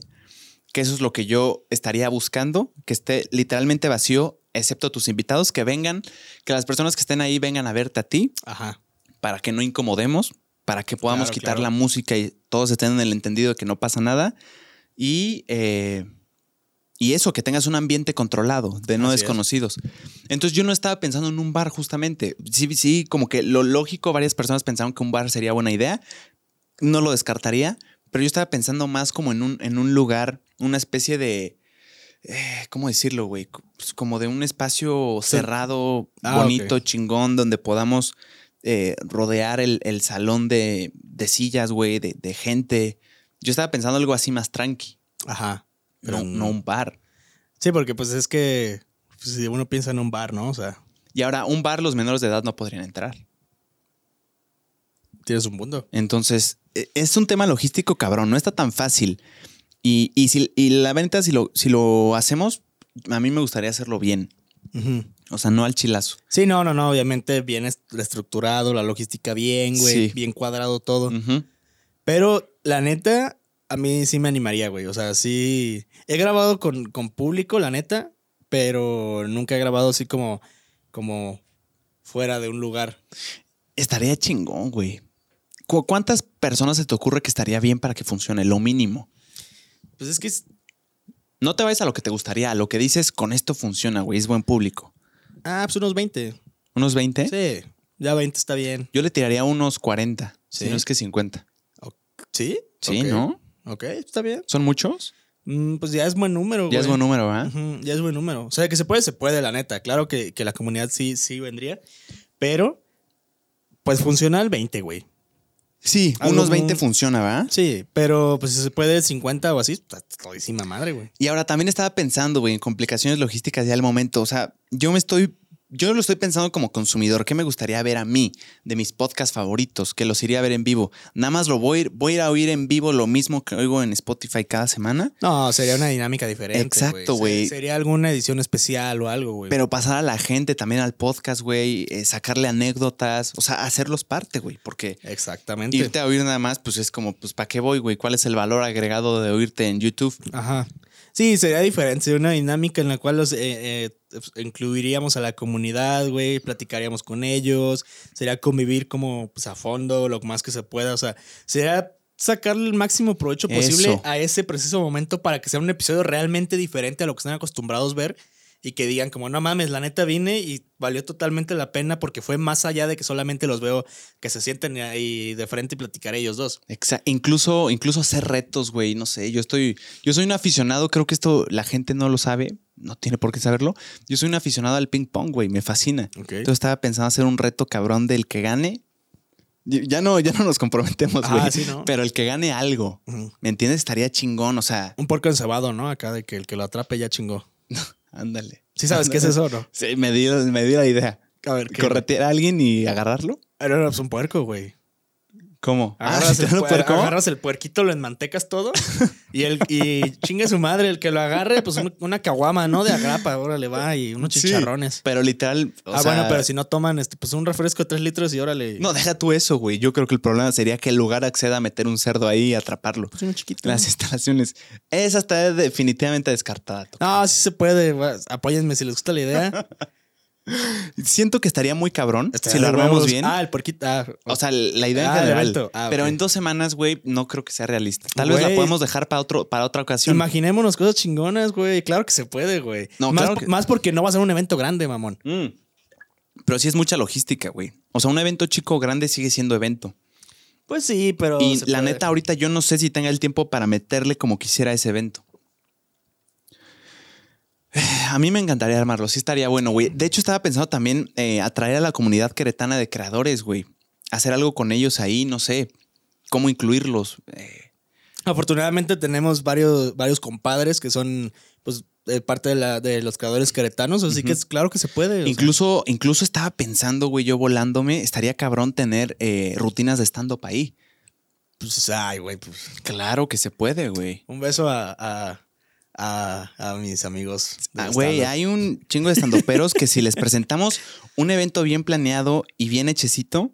que eso es lo que yo estaría buscando, que esté literalmente vacío, excepto tus invitados, que vengan, que las personas que estén ahí vengan a verte a ti, Ajá. para que no incomodemos, para que podamos Claro, quitar claro. la música y todos estén en el entendido de que no pasa nada. Y, eh, y eso, que tengas un ambiente controlado, de no Así es. desconocidos. Entonces yo no estaba pensando en un bar justamente. Sí, sí, como que lo lógico, varias personas pensaron que un bar sería buena idea. No lo descartaría, pero yo estaba pensando más como en un, en un lugar, una especie de... eh, ¿Cómo decirlo, güey? Pues como de un espacio Sí. cerrado, Ah, bonito, chingón, donde podamos eh, rodear el, el salón de, de sillas, güey, de, de gente. Yo estaba pensando algo así más tranqui, Ajá. Pero no, no un bar. Sí, porque pues es que pues, si uno piensa en un bar, ¿no? O sea, Y ahora, un bar los menores de edad no podrían entrar. Tienes un punto. Entonces, e- es un tema logístico cabrón, no está tan fácil. Y, y, si, y la venta, si lo, si lo hacemos, a mí me gustaría hacerlo bien. O sea, no al chilazo. Sí, no, no, no. Obviamente bien est- estructurado, la logística bien, güey. Sí. Bien cuadrado todo. Pero la neta, a mí sí me animaría, güey. O sea, sí. He grabado con, con público, la neta, pero nunca he grabado así como, como fuera de un lugar. Estaría chingón, güey. ¿Cu- ¿Cuántas personas se te ocurre que estaría bien para que funcione? Lo mínimo. Pues es que es- No te vayas a lo que te gustaría, a lo que dices, con esto funciona, güey, es buen público. Ah, pues unos 20. ¿Unos 20? Sí, ya 20 está bien. Yo le tiraría unos 40, Sí. si no es que 50. ¿Sí? Sí. ¿no? Ok, está bien. ¿Son muchos? Mm, pues ya es buen número, Ya es güey. buen número. Ujú, ya es buen número. O sea, que se puede, se puede, la neta. Claro que, que la comunidad sí, sí vendría. Pero, pues funciona el 20, güey. Sí, Algo unos 20 muy- funciona, ¿va? Sí, pero pues si se puede 50 o así, está todísima madre, güey. Y ahora también estaba pensando, güey, en complicaciones logísticas ya al momento. O sea, yo me estoy. Yo lo estoy pensando como consumidor. ¿Qué me gustaría ver a mí de mis podcasts favoritos? Que los iría a ver en vivo. Nada más lo voy a ir, voy a, ir a oír en vivo lo mismo que oigo en Spotify cada semana. No, sería una dinámica diferente. Exacto, güey. Sería alguna edición especial o algo, güey. Pero pasar a la gente también al podcast, güey. eh, sacarle anécdotas. O sea, hacerlos parte, güey. Porque Exactamente. irte a oír nada más, pues es como, pues, ¿para qué voy, güey? ¿Cuál es el valor agregado de oírte en YouTube? Ajá. Sí, sería diferente, sería una dinámica en la cual los, eh, eh, incluiríamos a la comunidad, güey, platicaríamos con ellos, sería convivir como pues, a fondo, lo más que se pueda, o sea, sería sacarle el máximo provecho posible Eso. a ese preciso momento para que sea un episodio realmente diferente a lo que están acostumbrados a ver y que digan como, no mames, la neta vine y valió totalmente la pena porque fue más allá de que solamente los veo que se sienten ahí de frente y platicar ellos dos. Exa- incluso, incluso hacer retos, güey. No sé, yo estoy. Yo soy un aficionado, creo que esto la gente no lo sabe, no tiene por qué saberlo. Yo soy un aficionado al ping pong, güey. Me fascina. Entonces estaba pensando hacer un reto cabrón del que gane. Ya no, ya no nos comprometemos, Ah, güey. sí, ¿no? Pero el que gane algo. ¿me entiendes? Estaría chingón. O sea, Un porco encebado, ¿no? Acá de que el que lo atrape ya chingó. ándale. ¿Sí sabes qué es eso no? Sí, me dio, me dio la idea. A ver, ¿qué? Corretear a alguien y agarrarlo. Es un puerco, güey. ¿Cómo? Agarras, el, ¿literal pu- puerco? agarras el puerquito, lo enmantecas todo y el y chingue su madre, el que lo agarre, pues un- una caguama, ¿no? De agrapa, órale, va, y unos Sí, chicharrones. Pero literal. o ah, sea, bueno, pero si no toman, este, pues un refresco de tres litros y órale. No, deja tú eso, güey. Yo creo que el problema sería que el lugar acceda a meter un cerdo ahí y atraparlo. Pues uno chiquito. Las instalaciones. Esa está definitivamente descartada. No, sí se puede. Apóyenme si les gusta la idea. Siento que estaría muy cabrón si lo armamos huevos. bien. Ah, el. Ah, o sea, la idea Ah, en general. Ah, pero en dos semanas, güey, no creo que sea realista. Tal vez la podemos dejar para, otro, para otra ocasión. imaginémonos cosas chingonas, güey. Claro que se puede, güey. No, más, claro po- que- más porque no va a ser un evento grande, mamón. Mm. Pero sí es mucha logística, güey. O sea, un evento chico grande sigue siendo evento. Pues sí, pero. y la puede. neta, ahorita yo no sé si tenga el tiempo para meterle como quisiera a ese evento. A mí me encantaría armarlo, sí estaría bueno, güey. De hecho, estaba pensando también eh, atraer a la comunidad queretana de creadores, güey. Hacer algo con ellos ahí, no sé. Cómo incluirlos. eh, Afortunadamente tenemos varios, varios compadres que son pues eh, parte de, la, de los creadores queretanos, así que es claro que se puede. sea. incluso, incluso estaba pensando, güey, yo volándome, estaría cabrón tener eh, rutinas de stand-up ahí. Pues, ay, güey, pues. Claro que se puede, güey. Un beso a, a, a, a mis amigos. Ah, Güey, hay un chingo de estandoperos que si les presentamos un evento bien planeado y bien hechecito,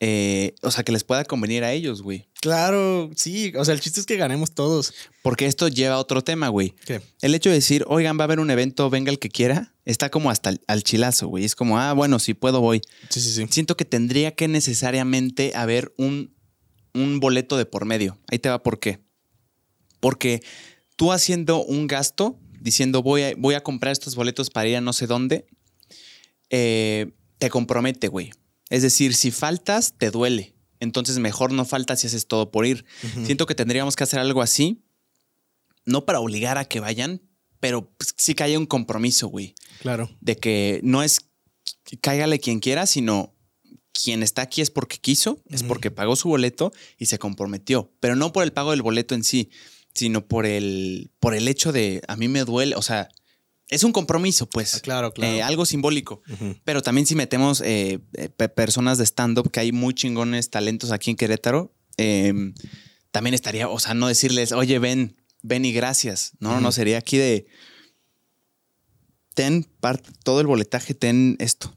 eh, o sea, que les pueda convenir a ellos, güey. Claro, sí. O sea, el chiste es que ganemos todos. Porque esto lleva a otro tema, güey. ¿Qué? El hecho de decir, oigan, va a haber un evento, venga el que quiera, está como hasta el- al chilazo, güey. Es como, ah, bueno, si puedo, voy. Sí, sí, sí. Siento que tendría que necesariamente haber un, un boleto de por medio. Ahí te va por qué. Porque tú haciendo un gasto, diciendo voy a, voy a comprar estos boletos para ir a no sé dónde, eh, te compromete, güey. Es decir, si faltas, te duele. Entonces mejor no faltas y haces todo por ir. Siento que tendríamos que hacer algo así, no para obligar a que vayan, pero pues, sí que haya un compromiso, güey Claro. de que no es que cáigale quien quiera, sino quien está aquí es porque quiso, es porque pagó su boleto y se comprometió, pero no por el pago del boleto en sí, sino por el por el hecho de a mí me duele, o sea, es un compromiso, pues. Ah, claro, claro. Eh, algo simbólico. Pero también si metemos eh, eh, pe- personas de stand-up, que hay muy chingones talentos aquí en Querétaro, eh, también estaría, o sea, no decirles, oye, ven, ven y gracias. No, no, no, sería aquí de, ten todo el boletaje, ten esto.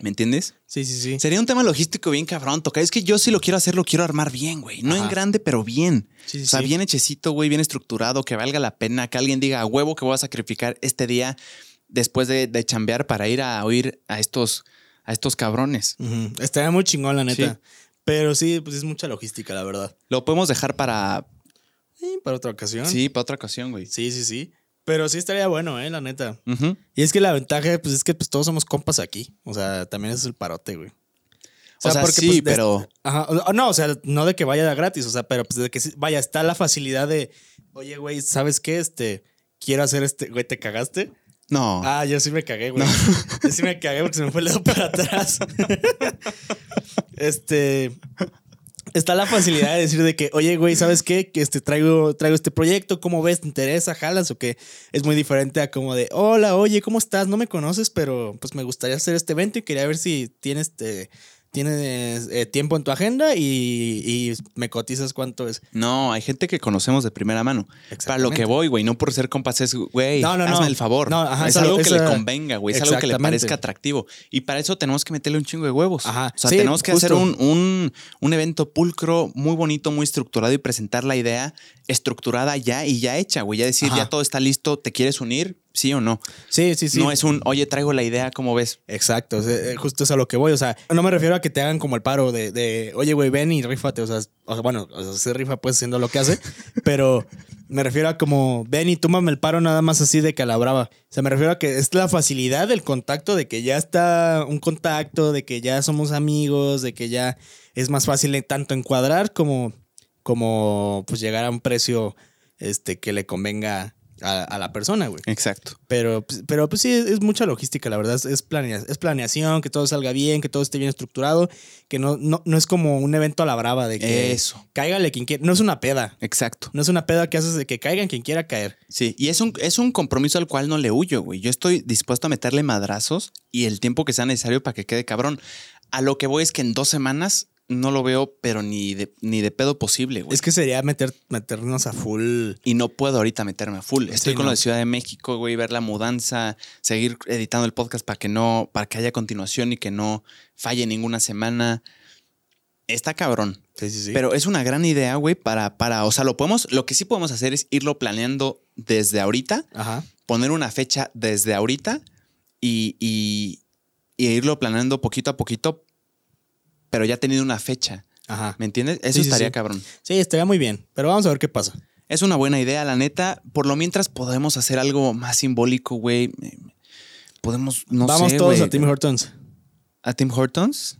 ¿Me entiendes? Sí, sí, sí. Sería un tema logístico bien cabrón, toca. Es que yo si lo quiero hacer, lo quiero armar bien, güey. No en grande, pero bien. Sí, sí, o sea, sí. bien hechecito, güey, bien estructurado, que valga la pena, que alguien diga a huevo que voy a sacrificar este día después de, de chambear para ir a oír a estos, a estos cabrones. Estaría muy chingón, la neta. Sí. Pero sí, pues es mucha logística, la verdad. Lo podemos dejar para. Sí, para otra ocasión. Sí, para otra ocasión, güey. Sí, sí, sí. Pero sí estaría bueno, eh, la neta. Y es que la ventaja, pues es que pues, todos somos compas aquí. O sea, también es el parote, güey. O sea, sí, pues, de- pero- Ajá. No, o sea, no de que vaya de gratis, o sea, pero pues de que sí- vaya, está la facilidad de, oye, güey, ¿sabes qué? Este, quiero hacer este, güey, ¿te cagaste? No. Ah, yo sí me cagué, güey. Yo sí me cagué porque se me fue el dedo para atrás. este. Está la facilidad de decir de que, oye, güey, ¿sabes qué? Que este, traigo, traigo este proyecto, ¿cómo ves? ¿Te interesa? ¿Jalas? O que es muy diferente a como de, hola, oye, ¿cómo estás? No me conoces, pero pues me gustaría hacer este evento y quería ver si tienes, este, tienes eh, tiempo en tu agenda y, y me cotizas cuánto es. No, hay gente que conocemos de primera mano. Para lo que voy, güey, no por ser compas es, güey, No, no, no. hazme el favor. No, ajá, es esa- algo que le convenga, güey. Es algo que le parezca atractivo. Y para eso tenemos que meterle un chingo de huevos. Ajá, O sea, sí, tenemos que justo. hacer un, un, un evento pulcro, muy bonito, muy estructurado y presentar la idea estructurada ya y ya hecha, güey. Ya decir, Ajá. ya todo está listo, ¿te quieres unir? ¿Sí o no? Sí, sí, sí. No es un, oye, traigo la idea, ¿cómo ves? Exacto, eh, justo es a lo que voy. O sea, no me refiero a que te hagan como el paro de, de, oye, güey, ven y rífate. O sea, o sea, bueno, o sea, se rifa pues haciendo lo que hace, pero me refiero a como, ven y túmame el paro nada más así de que a la brava. O sea, me refiero a que es la facilidad del contacto, de que ya está un contacto, de que ya somos amigos, de que ya es más fácil en- tanto encuadrar como, como pues llegar a un precio este, que le convenga a, a la persona, güey. Exacto. Pero, pues- pero pues sí, es, es mucha logística, la verdad. Es, es, planea- es planeación, que todo salga bien, que todo esté bien estructurado, que no, no, no es como un evento a la brava de que Eso. cáigale quien quiera. No es una peda. Exacto. No es una peda que haces de que caigan quien quiera caer. Sí, y es un, es un compromiso al cual no le huyo, güey. Yo estoy dispuesto a meterle madrazos y el tiempo que sea necesario para que quede cabrón. A lo que voy es que en dos semanas no lo veo, pero ni de, ni de pedo posible, güey. Es que sería meter, meternos a full. Y no puedo ahorita meterme a full. Estoy Sí, con no. de Ciudad de México, güey, ver la mudanza, seguir editando el podcast para que no, para que haya continuación y que no falle ninguna semana. Está cabrón. Sí, sí, sí. Pero es una gran idea, güey, para, para, o sea, lo podemos, lo que sí podemos hacer es irlo planeando desde ahorita, Ajá. poner una fecha desde ahorita y, y, y irlo planeando poquito a poquito, pero ya tenido una fecha. Ajá. ¿Me entiendes? Eso Sí, estaría sí. cabrón. Sí, estaría muy bien. Pero vamos a ver qué pasa. Es una buena idea, la neta. Por lo mientras podemos hacer algo más simbólico, güey. Podemos, no vamos sé, todos a Tim Hortons. ¿A Tim Hortons?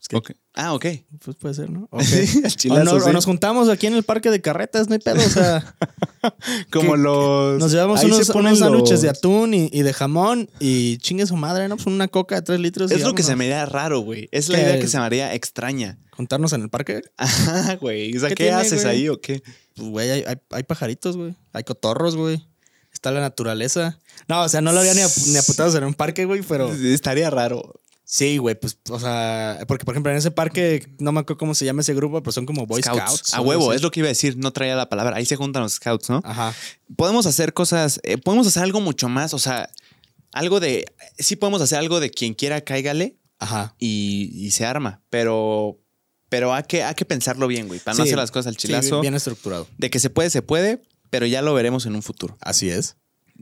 Es que- Ok. Ah, ok. Pues puede ser, ¿no? Ok. Sí, al o, chilazo, no- o sí. nos juntamos aquí en el parque de carretas, no hay pedo. O sea, Como que- los... nos llevamos ahí unos, sándwiches los- de atún y, y de jamón y chingue su madre, ¿no? Pues una coca de tres litros. y Es lo que se me haría raro, güey. Es la idea que se me haría extraña. ¿Juntarnos en el parque? Ajá, güey. O sea, ¿Qué ¿qué, tiene, haces güey? ahí o qué? Pues, güey, hay, hay, hay pajaritos, güey. Hay cotorros, güey. Está la naturaleza. No, o sea, no lo haría ni a, ni a putados en un parque, güey, pero... Estaría raro. Sí, güey, pues, o sea... Porque, por ejemplo, en ese parque, no me acuerdo cómo se llama ese grupo, pero son como Boy Scouts. A huevo, es lo que iba a decir. No traía la palabra. Ahí se juntan los scouts, ¿no? Ajá. podemos hacer cosas, eh, podemos hacer algo mucho más, o sea, algo de, sí podemos hacer algo de quien quiera cáigale Ajá. y, y se arma, pero, pero hay que, hay que pensarlo bien, güey, para no hacer las cosas al Sí, chilazo. bien estructurado. De que se puede, se puede, pero ya lo veremos en un futuro. Así es.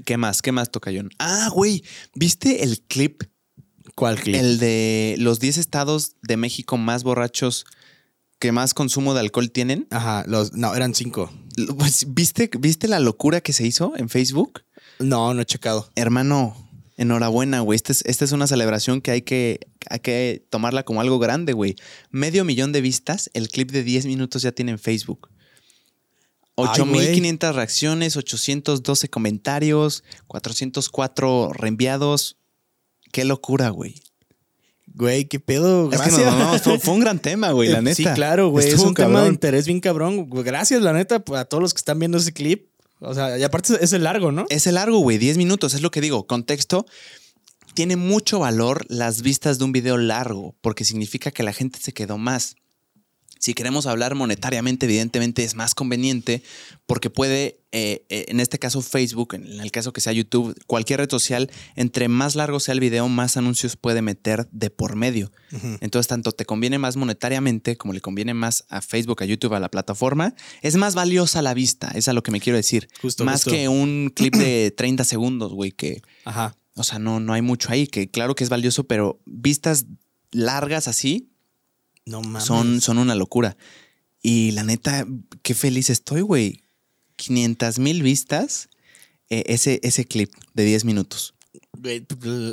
¿Qué más? ¿Qué más, Tocayón? Ah, güey, ¿viste el clip? ¿Cuál clip? El de los 10 estados de México más borrachos que más consumo de alcohol tienen. Ajá, los... No, eran cinco. Pues, ¿viste, ¿Viste la locura que se hizo en Facebook? No, no he checado. Hermano, enhorabuena, güey. Esta es, esta es una celebración que hay, que hay que tomarla como algo grande, güey. Medio millón de vistas. El clip de 10 minutos ya tiene en Facebook. Ay, 8500 reacciones, 812 comentarios, 404 reenviados. Qué locura, güey. Güey, qué pedo. Es que Gracias. no, no, no, fue, un gran tema, güey, la neta. Sí, claro, güey. Es un tema de interés bien cabrón. Gracias, la neta, a todos los que están viendo ese clip. O sea, y aparte es el largo, ¿no? Es el largo, güey, 10 minutos, es lo que digo. Contexto, tiene mucho valor las vistas de un video largo, porque significa que la gente se quedó más. Si queremos hablar monetariamente, evidentemente es más conveniente porque puede, eh, eh, en este caso Facebook, en el caso que sea YouTube, cualquier red social, entre más largo sea el video, más anuncios puede meter de por medio. Entonces, tanto te conviene más monetariamente como le conviene más a Facebook, a YouTube, a la plataforma, es más valiosa la vista, es a lo que me quiero decir. Justo, más justo. que un clip de 30 segundos, güey, que, Ajá. o sea, no, no hay mucho ahí, que claro que es valioso, pero vistas largas así, No mames. son, son una locura. Y la neta, qué feliz estoy, güey. 500 mil vistas eh, ese, ese clip de 10 minutos.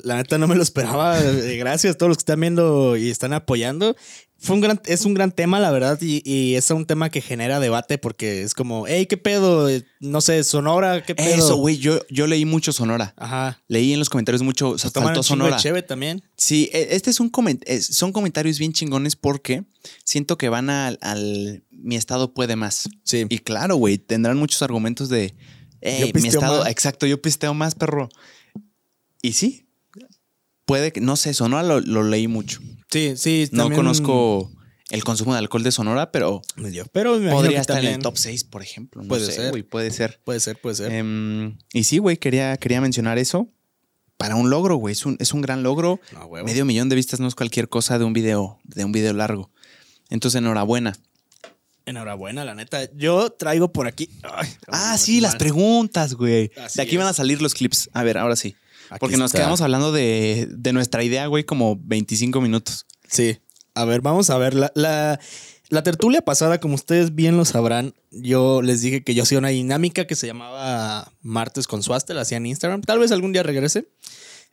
La neta no me lo esperaba. Gracias a todos los que están viendo y están apoyando. Fue un gran, es un gran tema, la verdad, y, y es un tema que genera debate porque es como, hey, ¿qué pedo? Eh, No sé, Sonora, ¿qué pedo? Eso, güey, yo, yo leí mucho Sonora. Ajá. Leí en los comentarios mucho, Se toman faltó Sonora. cheve también. Sí, e- este es un coment- son comentarios bien chingones porque siento que van al, al mi estado puede más. Sí. Y claro, güey, tendrán muchos argumentos de "Ey, Yo mi estado, más". exacto, yo pisteo más, perro. Y sí, puede que, no sé, Sonora lo, lo leí mucho. Sí, sí. No también- conozco el consumo de alcohol de Sonora, pero Pero me imagino podría estar en el top 6, por ejemplo. No Puede sé, ser. güey, puede ser. Puede ser, puede ser. Em, y sí, güey, quería, quería mencionar eso. Para un logro, güey, es un, es un gran logro. No. Medio millón de vistas no es cualquier cosa de un video, de un video largo. Entonces, enhorabuena. Enhorabuena, la neta. Yo traigo por aquí. Ay, Ah, sí, las preguntas, güey. Así De aquí van a salir los clips. A ver, ahora sí. Aquí Porque nos está. quedamos hablando de, de nuestra idea, güey, como 25 minutos. Sí. A ver, vamos a ver. La, la, la tertulia pasada, como ustedes bien lo sabrán, yo les dije que yo hacía una dinámica que se llamaba Martes con Suaste, la hacía en Instagram. Tal vez algún día regrese.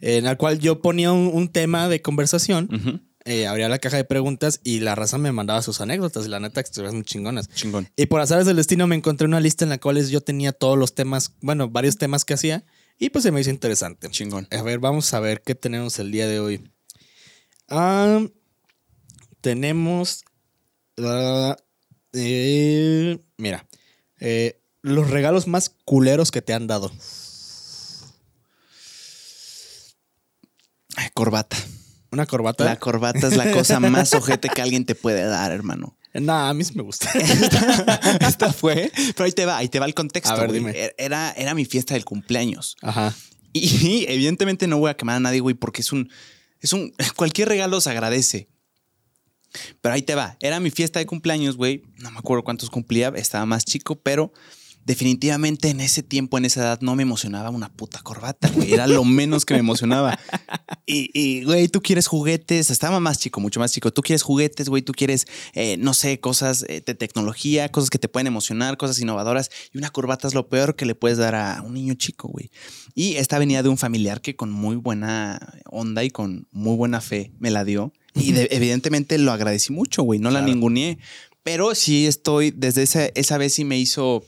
En la cual yo ponía un, un tema de conversación, eh, abría la caja de preguntas y la raza me mandaba sus anécdotas. Y la neta, que estuvieron muy chingonas. Chingón. Y por azares del destino me encontré una lista en la cual yo tenía todos los temas, bueno, varios temas que hacía. Y pues se me hizo interesante. Chingón. A ver, vamos a ver qué tenemos el día de hoy. Ah, tenemos. eh, mira. eh, los regalos más culeros que te han dado. Ay, corbata. Una corbata. La corbata es la cosa más ojete que alguien te puede dar, hermano. Nah, a mí sí me gusta. Esta fue. Pero ahí te va, ahí te va el contexto. A ver, dime. Era, era mi fiesta del cumpleaños. Ajá. Y evidentemente no voy a quemar a nadie, güey, porque es un. Es un. Cualquier regalo se agradece. Pero ahí te va. Era mi fiesta de cumpleaños, güey. No me acuerdo cuántos cumplía. Estaba más chico, pero definitivamente en ese tiempo, en esa edad, no me emocionaba una puta corbata, güey. Era lo menos que me emocionaba. Y, y, güey, tú quieres juguetes. Estaba más chico, mucho más chico. Tú quieres juguetes, güey. Tú quieres, eh, no sé, cosas eh, de tecnología, cosas que te pueden emocionar, cosas innovadoras. Y una corbata es lo peor que le puedes dar a un niño chico, güey. Y esta venía de un familiar que con muy buena onda y con muy buena fe me la dio. Y de- evidentemente lo agradecí mucho, güey. No la ninguneé. Pero sí estoy, desde esa, esa vez sí me hizo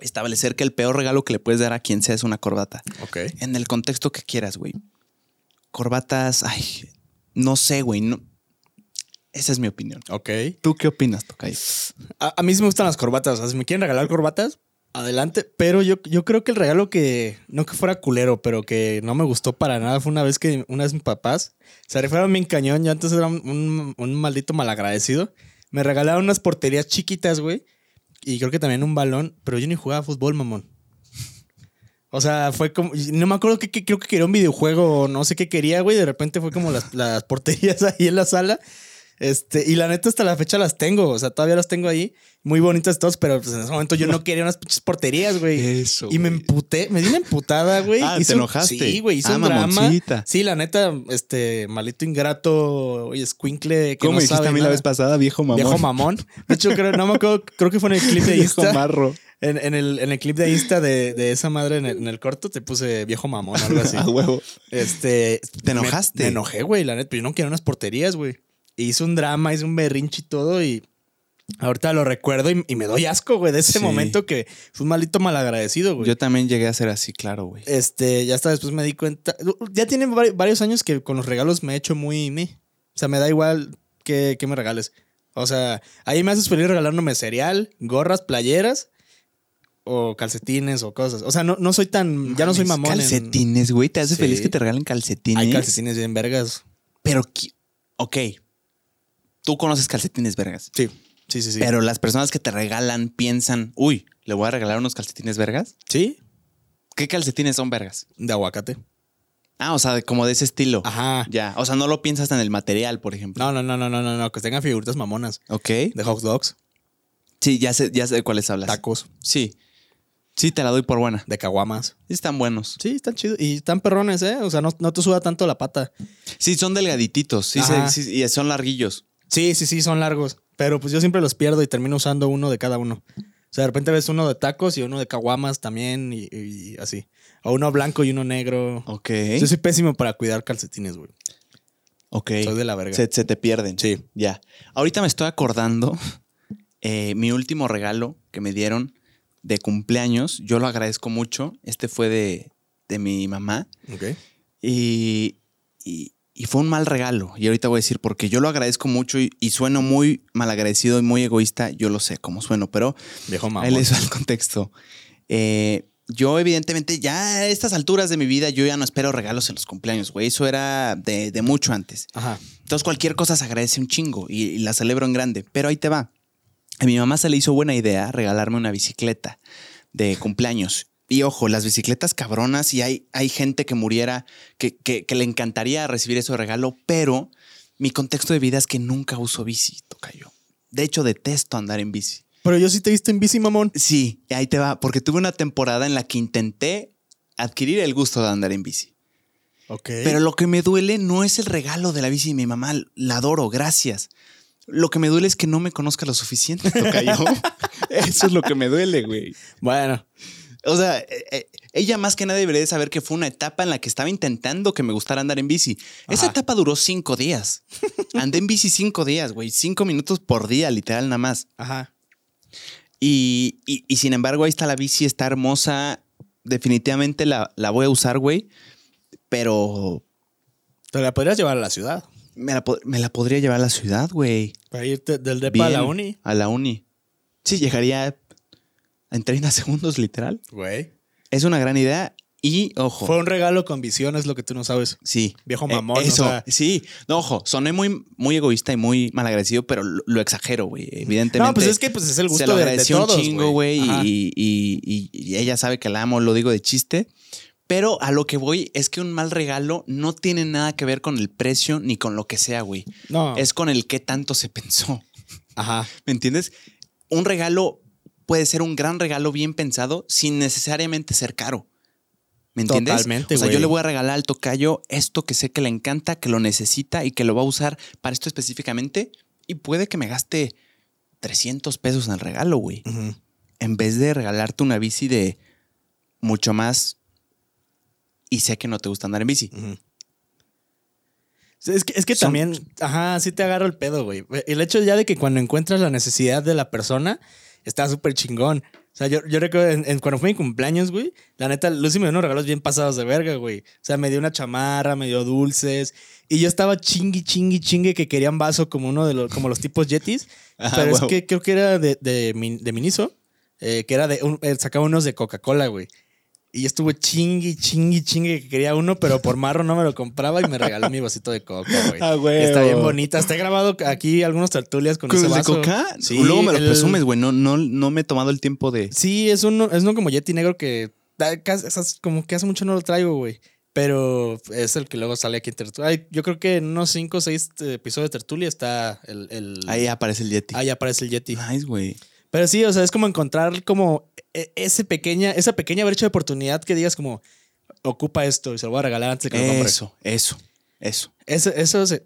establecer que el peor regalo que le puedes dar a quien sea es una corbata. Ok. En el contexto que quieras, güey. Corbatas, ay, no sé, güey. No. Esa es mi opinión. Ok. ¿Tú qué opinas, Tocayo? A, a mí sí me gustan las corbatas. O sea, si me quieren regalar corbatas, adelante. Pero yo, yo creo que el regalo que, no que fuera culero, pero que no me gustó para nada fue una vez que una vez mis papás se rifaron bien cañón. Yo antes era un, un maldito malagradecido. Me regalaron unas porterías chiquitas, güey. Y creo que también un balón, pero yo ni jugaba fútbol, mamón. O sea, fue como. No me acuerdo que, que- creo que quería un videojuego no sé qué quería, güey. De repente fue como las, las porterías ahí en la sala. Este, y la neta, hasta la fecha las tengo. O sea, todavía las tengo ahí. Muy bonitas todas, pero pues en ese momento yo no quería unas pinches porterías, güey. Eso, Y me güey. emputé, me di una emputada, güey. Ah, Hice ¿te enojaste? Sí, güey, hice Ah, un drama. mamoncita. Sí, la neta, este, maldito ingrato, oye, escuincle. ¿Cómo no dijiste sabe a mí la vez pasada, viejo mamón? Viejo mamón. De hecho, creo, no me acuerdo, creo que fue en el clip de viejo Insta. marro. En, en el, en el clip de Insta de, de esa madre en el, en el corto te puse viejo mamón algo así. A huevo. Este. ¿Te me- enojaste? Me, enojé, güey, la neta. Pero yo no quería unas porterías, güey. Hice un drama, hice un berrinche y todo. Y ahorita lo recuerdo y, y me doy asco, güey, de ese Sí. momento que fue un maldito malagradecido, güey. Yo también llegué a ser así, claro, güey. Este, ya hasta después me di cuenta. Ya tiene vari- varios años que con los regalos me he hecho muy. me. O sea, me da igual que, que me regales. O sea, ahí me haces feliz regalándome cereal, gorras, playeras. o calcetines o cosas. O sea, no, no soy tan. Ya no soy mamón. Calcetines, güey. ¿Te hace Sí. feliz que te regalen calcetines? Hay calcetines bien vergas. Pero, ok. Tú conoces calcetines, vergas. Sí, sí, sí. sí. Pero las personas que te regalan piensan, uy, le voy a regalar unos calcetines vergas. sí, ¿Qué calcetines son vergas? de aguacate. Ah, o sea, de- como de ese estilo. Ajá. Ya. O sea, no lo piensas en el material, por ejemplo. No, no, no, no, no, no, no. Que tengan figuritas mamonas. Ok. De hot dogs, Sí, ya sé, ya sé de cuáles hablas. tacos, Sí. Sí, te la doy por buena. de caguamas. Sí, están buenos. Sí, están chidos. Y están perrones, ¿eh? O sea, no, no te suda tanto la pata. Sí, son delgadititos. Sí, se- sí, y son larguillos. Sí, sí, sí, son largos. Pero pues yo siempre los pierdo y termino usando uno de cada uno. O sea, de repente ves uno de tacos y uno de caguamas también y, y así. O uno blanco y uno negro. Ok. Yo soy pésimo para cuidar calcetines, güey. Ok. Soy de la verga. Se, se te pierden. Sí. Ya. Ahorita me estoy acordando eh, mi último regalo que me dieron de cumpleaños. Yo lo agradezco mucho. Este fue de, de mi mamá. Ok. Y, y- y fue un mal regalo. Y ahorita voy a decir porque yo lo agradezco mucho y, y sueno muy malagradecido y muy egoísta. Yo lo sé cómo sueno, pero Viejo mamón. ahí les va el contexto. Eh, yo, evidentemente, ya a estas alturas de mi vida, yo ya no espero regalos en los cumpleaños, güey. Eso era de, de mucho antes. Ajá. Entonces, cualquier cosa se agradece un chingo y, y la celebro en grande. Pero ahí te va. A mi mamá se le hizo buena idea regalarme una bicicleta de cumpleaños. Y ojo, las bicicletas cabronas y hay, hay gente que muriera, que, que- que le encantaría recibir ese regalo, pero mi contexto de vida es que nunca uso bici, toca yo. De hecho, detesto andar en bici. Pero yo sí te viste en bici, mamón. Sí, ahí te va, porque tuve una temporada en la que intenté adquirir el gusto de andar en bici. Ok. Pero lo que me duele no es el regalo de la bici. Mi mamá la adoro, gracias. Lo que me duele es que no me conozca lo suficiente, tocayo. Eso es lo que me duele, güey. Bueno. O sea, eh, eh, ella más que nada debería de saber que fue una etapa en la que estaba intentando que me gustara andar en bici. Esa etapa duró cinco días. Andé en bici cinco días, güey. Cinco minutos por día, literal, nada más. Ajá. Y, y- y sin embargo, ahí está la bici, está hermosa. Definitivamente la, la voy a usar, güey. Pero Te la podrías llevar a la ciudad. me la, me la podría llevar a la ciudad, güey. Para irte del depa a la uni. A la uni. Sí, llegaría en 30 segundos, literal. Güey. Es una gran idea. Y, ojo. Fue un regalo con visiones, lo que tú no sabes. Sí. Viejo Eh, mamón, o eso, sea. sí. No, ojo, soné muy, muy egoísta y muy malagradecido, pero lo, lo exagero, güey. Evidentemente. No, pues es que pues, es el se gusto lo de, de agradeció todos, un chingo, güey. Y, y- y- y ella sabe que la amo, lo digo de chiste. Pero a lo que voy es que un mal regalo no tiene nada que ver con el precio ni con lo que sea, güey. No. Es con el que tanto se pensó. Ajá. ¿Me entiendes? Un regalo puede ser un gran regalo bien pensado sin necesariamente ser caro. ¿Me entiendes? Totalmente, O sea, yo le voy a regalar al tocayo esto que sé que le encanta, que lo necesita y que lo va a usar para esto específicamente. Y puede que me gaste 300 pesos en el regalo, güey. En vez de regalarte una bici de mucho más. Y sé que no te gusta andar en bici. Es que, es que Son- también, ajá, sí te agarro el pedo, güey. El hecho ya de que cuando encuentras la necesidad de la persona, está súper chingón. O sea, yo, yo recuerdo en, en- cuando fue mi cumpleaños, güey, la neta, Lucy me dio unos regalos bien pasados de verga, güey. O sea, me dio una chamarra, me dio dulces. Y yo estaba chingui, chingui, chingue que querían vaso como uno de los, como los tipos Yetis. Ajá, pero es que creo que era de, de, de Miniso, eh, que era de, un- eh, sacaba unos de Coca-Cola, güey. Y yo estuve chingui, chingui, chingue que quería uno, pero por marro no me lo compraba y me regaló mi vasito de coca, güey. Ah, güey. Está bien bonita. Está grabado aquí algunos tertulias con, ¿Con ese el de vaso. coca? Sí, Luego me lo el- presumes, güey. No, no, no me he tomado el tiempo de. Sí, es uno, es uno como Yeti negro que como que hace mucho no lo traigo, güey. Pero es el que luego sale aquí en Tertulia. Yo creo que en unos 5 o 6 episodios de Tertulia está el... el- Ahí aparece el Yeti. ahí aparece el Yeti. Nice, güey. Pero sí, o sea, es como encontrar como e- ese pequeña, esa pequeña brecha de oportunidad que digas como, ocupa esto y se lo voy a regalar antes de que lo. Eso, eso, eso. Eso, eso se-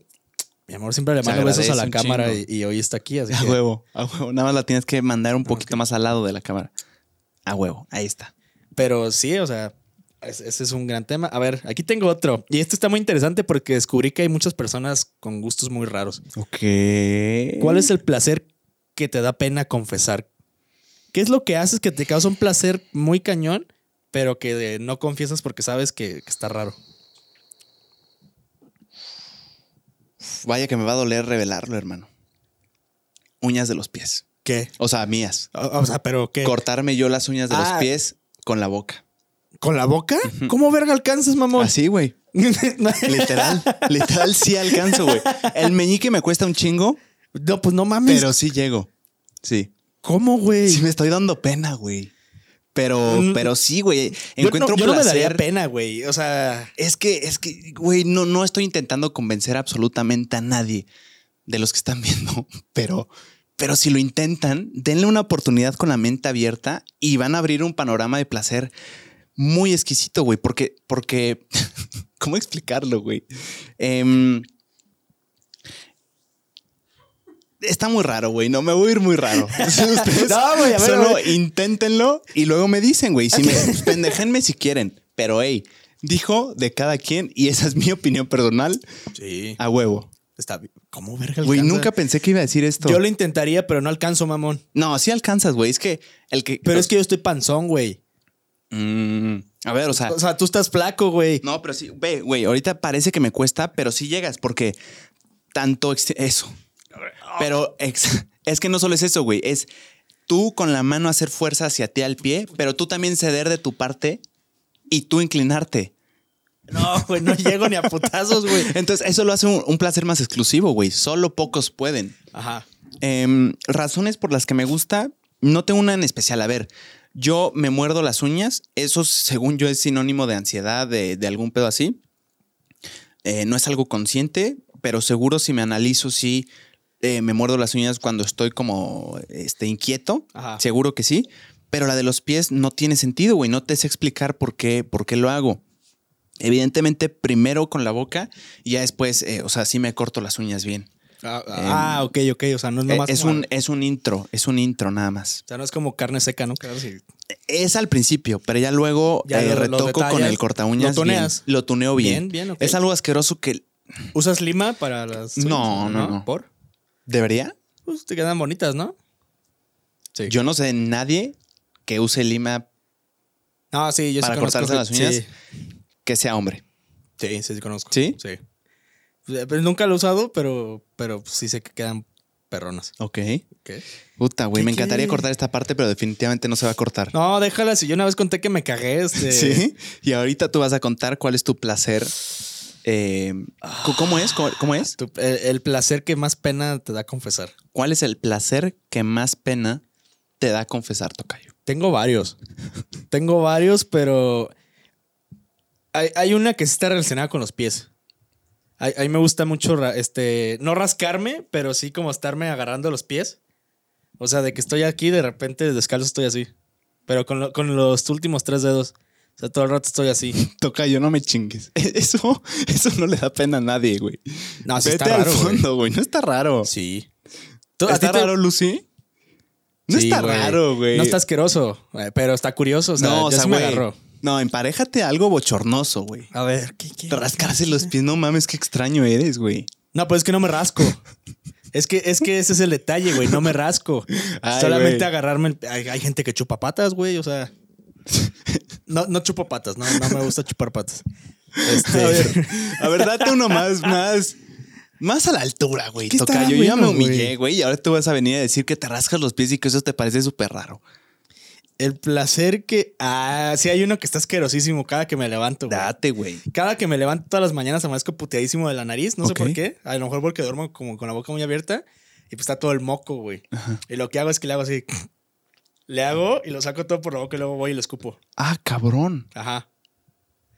Mi amor siempre le mando besos a la cámara y, hoy está aquí, así A que- huevo, a huevo. Nada más la tienes que mandar un poquito más al lado de la cámara. A huevo, ahí está. Pero sí, o sea, es- ese es un gran tema. A ver, aquí tengo otro. Y este está muy interesante porque descubrí que hay muchas personas con gustos muy raros. Ok. ¿Cuál es el placer que te da pena confesar? ¿Qué es lo que haces que te causa un placer muy cañón, pero que no confiesas porque sabes que, que está raro? Vaya que me va a doler revelarlo, hermano. Uñas de los pies. ¿Qué? O sea, mías. O, o sea, pero ¿qué? Cortarme yo las uñas de Ah. los pies con la boca. ¿Con la boca? ¿Cómo verga alcanzas, mamón? Así, güey. Literal. literal sí alcanzo, güey. El meñique me cuesta un chingo, no, pues no mames. pero sí llego. Sí. ¿Cómo, güey? Sí me estoy dando pena, güey. Pero, Mm. pero sí, güey. Yo Encuentro no, yo no me placer. daría pena, güey. O sea, Es que, es que, güey, no, no estoy intentando convencer absolutamente a nadie de los que están viendo, pero, pero si lo intentan, denle una oportunidad con la mente abierta y van a abrir un panorama de placer muy exquisito, güey, porque, porque, ¿cómo explicarlo, güey? Em, está muy raro, güey. No me voy a ir muy raro. Ustedes No, güey, a ver, solo a ver. inténtenlo y luego me dicen, güey. Si me pendejenme si quieren. Pero, hey, dijo de cada quien y esa es mi opinión personal sí. a huevo. Está bien. ¿Cómo verga Güey, alcanza? nunca pensé que iba a decir esto. Yo lo intentaría, pero no alcanzo, mamón. No, sí alcanzas, güey. Es que el que. Pero es que yo estoy panzón, güey. Mm, a ver, o sea. O sea, tú estás flaco, güey. No, pero sí, ve, güey, ahorita parece que me cuesta, pero sí llegas porque tanto ex- eso. Pero ex- es que no solo es eso, güey, es tú con la mano hacer fuerza hacia ti al pie, pero tú también ceder de tu parte y tú inclinarte. No, güey, no llego ni a putazos, güey. Entonces, eso lo hace un, un placer más exclusivo, güey. Solo pocos pueden. Ajá. Em, razones por las que me gusta, no tengo una en especial. A ver, yo me muerdo las uñas. Eso, según yo, es sinónimo de ansiedad, de, de algún pedo así. Eh, no es algo consciente, pero seguro si me analizo, sí eh, me muerdo las uñas cuando estoy como este, inquieto. Ajá. Seguro que sí. Pero la de los pies no tiene sentido, güey. No te sé explicar por qué, por qué lo hago. Evidentemente, primero con la boca y ya después, eh, o sea, sí me corto las uñas bien. Ah, ah, ok, ok. O sea, no es Eh, nomás es, como- un, es un intro, es un intro nada más. O sea, no es como carne seca, ¿no? Claro, sí. Es al principio, pero ya luego Ya eh, lo- retoco con el corta uñas. lo tuneas. Bien, lo tuneo bien. Bien, bien, ok. Es algo asqueroso que ¿Usas lima para las uñas? No, no, no. ¿Por? Debería. Pues te quedan bonitas, ¿no? Sí. Yo no sé de nadie que use lima No, sí, yo para sí cortarse las uñas Sí, que sea hombre. sí, sí, sí conozco. ¿Sí? Sí. Eh, Pero nunca lo he usado, pero, pero sí sé que quedan perronas. Ok. Ok. Puta, güey, ¿Qué me encantaría cortar esta parte, pero definitivamente no se va a cortar. No, déjala. Si yo una vez conté que me cagué, este. Sí. Y ahorita tú vas a contar cuál es tu placer. Eh, ¿Cómo es? ¿Cómo, cómo es? Tu- el, el placer que más pena te da confesar. ¿Cuál es el placer que más pena te da confesar, Tocayo? Tengo varios. Tengo varios, pero hay, hay una que sí está relacionada con los pies. A, mí me gusta mucho, este, no rascarme, pero sí como estarme agarrando los pies. O sea, de que estoy aquí, de repente descalzo estoy así. Pero con, lo- con los últimos tres dedos. O sea, todo el rato estoy así. Tocayo, no me chingues. Eso, eso no le da pena a nadie, güey. No, sí Vete está raro, al güey. fondo, güey. No está raro. Sí. ¿Tú- a ¿Está ti te- raro, Lucy? No Sí, está güey. raro, güey. No está asqueroso, eh, pero está curioso. O sea, no, o sea, sí güey. No, emparejate algo bochornoso, güey. A ver, ¿qué, qué? Rascarse los pies, no mames, qué extraño eres, güey. No, pues es que no me rasco. Es que, es que ese es el detalle, güey. No me rasco. Ay, Solamente güey. agarrarme. el- Hay, hay gente que chupa patas, güey. O sea. No, no chupo patas, no, no me gusta chupar patas. Este, A ver, a ver, date uno más, más, más a la altura, güey. ¿Qué estará Tocayo, yo ya me bueno, humillé, güey? y ahora tú vas a venir a decir que te rascas los pies y que eso te parece súper raro. el placer que. Ah, sí, hay uno que está asquerosísimo cada que me levanto, güey. Date, güey. Cada que me levanto todas las mañanas amanezco puteadísimo de la nariz. No sé por qué. A lo mejor porque duermo como con la boca muy abierta y pues está todo el moco, güey. Y lo que hago es que le hago así. Le hago y lo saco todo por la boca y luego voy y lo escupo. Ah, cabrón. Ajá.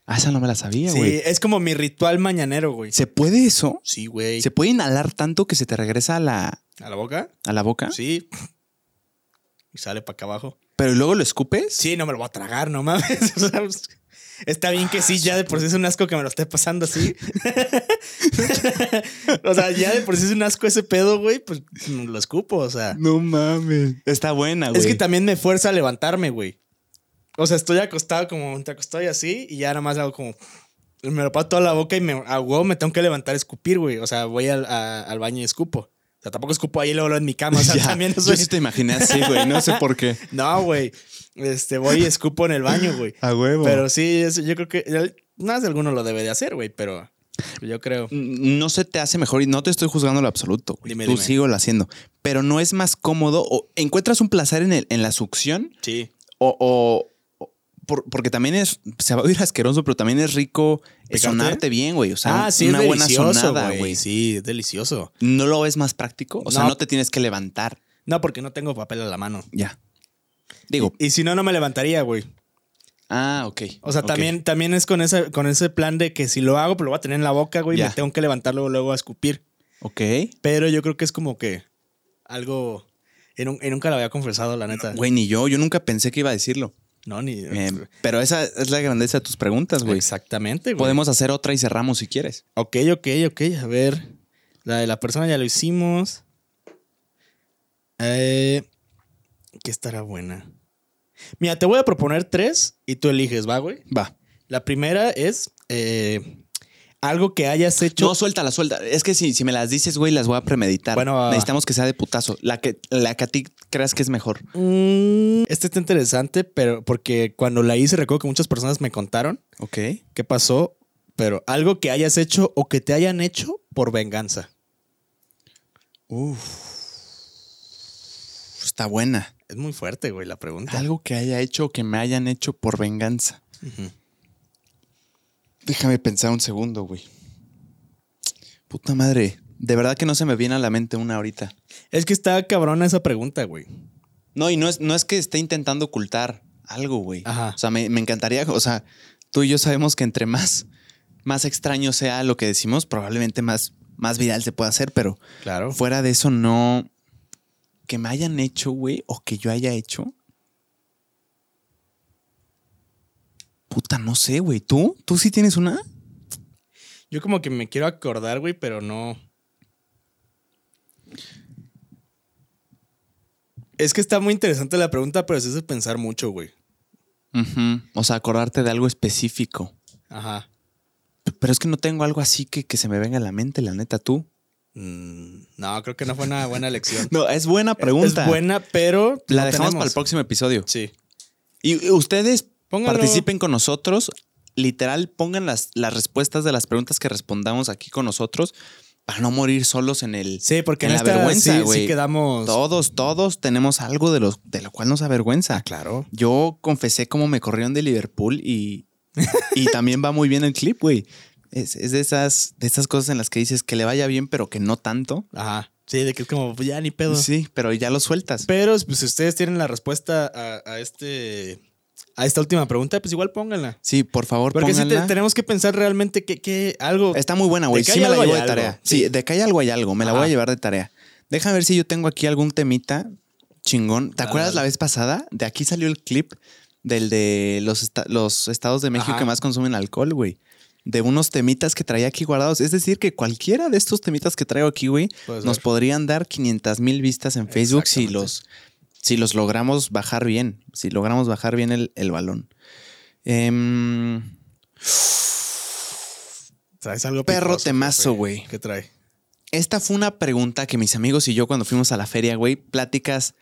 Ah, esa no me la sabía, Sí, güey. es como mi ritual mañanero, güey. ¿Se puede eso? Sí, güey. ¿Se puede inhalar tanto que se te regresa a la, ¿A la boca? a la boca? Sí. Y sale para acá abajo. ¿Pero luego lo escupes? Sí, no me lo voy a tragar, no mames. Pues, está bien que sí, ya de por sí es un asco que me lo esté pasando así. o sea, ya de por sí es un asco ese pedo, güey, pues lo escupo, o sea. No mames. Está buena, güey. Es que también me fuerza a levantarme, güey. O sea, estoy acostado como te acostado y así, y ya nada más hago como. Me lo paso toda la boca y me, a huevo me tengo que levantar a escupir, güey. O sea, voy al, a- al baño y escupo. O sea, tampoco escupo ahí luego, luego en mi cama. O sea, Ya, también no Yo soy. sí te imaginé así, güey. No sé por qué. No, güey. Este, voy y escupo en el baño, güey. A huevo. Pero sí, es- yo creo que el- más de alguno lo debe de hacer, güey, pero Yo creo. No se te hace mejor y no te estoy juzgando lo absoluto. güey. Dime, Tú dime. sigo lo haciendo. Pero no es más cómodo o encuentras un placer en, el, en la succión Sí. o- por- porque también es, se va a oír asqueroso, pero también es rico eh, ¿Picante? sonarte bien, güey. O sea, ah, sí, una es buena sonada, güey. Sí, es delicioso. ¿No lo ves más práctico? O sea, No. no te tienes que levantar. No, porque no tengo papel a la mano. Ya. Digo, Y si no, no me levantaría, güey. ah, ok. O sea, también, también es con ese, con ese plan de que si lo hago, pues lo voy a tener en la boca, güey. Me tengo que levantar luego, luego a escupir. Ok. Pero yo creo que es como que algo. Y, nun- y nunca lo había confesado, la neta. Güey, ni yo. Yo nunca pensé que iba a decirlo. No, ni. Eh, pero esa es la grandeza de tus preguntas, güey. Exactamente, güey. Podemos hacer otra y cerramos si quieres. Ok, ok, ok. A ver. La de la persona ya lo hicimos. Eh, ¿Qué estará buena? Mira, te voy a proponer tres y tú eliges, ¿va, güey? Va. La primera es eh, algo que hayas hecho. No, suéltala, suelta. Es que si, si me las dices, güey, las voy a premeditar. Bueno. Necesitamos que sea de putazo. La que, la que a ti creas que es mejor. Este está interesante, pero porque cuando la hice recuerdo que muchas personas me contaron Ok. qué pasó, pero algo que hayas hecho o que te hayan hecho por venganza. Uf. Está buena. Es muy fuerte, güey, la pregunta. Algo que haya hecho o que me hayan hecho por venganza. Ujú. Déjame pensar un segundo, güey. Puta madre. De verdad que no se me viene a la mente una ahorita. Es que está cabrona esa pregunta, güey. No, y no es, no es que esté intentando ocultar algo, güey. Ajá. O sea, me, me encantaría, o sea, tú y yo sabemos que entre más, más extraño sea lo que decimos, probablemente más, más viral se pueda hacer, pero Claro. fuera de eso no... Que me hayan hecho, güey, o que yo haya hecho. Puta, no sé, güey. ¿Tú? ¿Tú sí tienes una? Yo como que me quiero acordar, güey, pero no. Es que está muy interesante la pregunta, pero hace pensar mucho, güey. Ujú. O sea, acordarte de algo específico. Ajá. Pero es que no tengo algo así que, que se me venga a la mente, la neta, tú. Mm, no, creo que no fue una buena elección. No, es buena pregunta. Es buena, pero. La no dejamos tenemos. para el próximo episodio. Sí. Y ustedes Participen con nosotros. Literal, pongan las, las respuestas de las preguntas que respondamos aquí con nosotros para no morir solos en el. Sí, porque en en la esta vergüenza, sí, quedamos. Todos, todos tenemos algo de, los, de lo cual nos avergüenza. Claro. Yo confesé cómo me corrieron de Liverpool y, y también va muy bien el clip, güey. Es, es de, esas, de esas cosas en las que dices que le vaya bien, pero que no tanto. Ajá. Sí, de que es como, pues ya ni pedo. Sí, pero ya lo sueltas. Pero pues, si ustedes tienen la respuesta a, a este. A esta última pregunta, pues igual pónganla. Sí, por favor, Porque sí te- pónganla. tenemos que pensar realmente que, que algo. Está muy buena, güey. Sí me la llevo de tarea. Sí, Sí. de que hay algo, hay algo. Me la voy a llevar de tarea. Déjame ver si yo tengo aquí algún temita chingón. ¿Te acuerdas dale. la vez pasada? De aquí salió el clip del de los, esta- los estados de México Ajá. que más consumen alcohol, güey. De unos temitas que traía aquí guardados. Es decir, que cualquiera de estos temitas que traigo aquí, güey, nos ver. podrían dar 500 mil vistas en Facebook si los, si los logramos bajar bien. Si logramos bajar bien el, el balón. Em, Traes algo Perro temazo, güey. ¿Qué trae? Esta fue una pregunta que mis amigos y yo cuando fuimos a la feria, güey, pláticas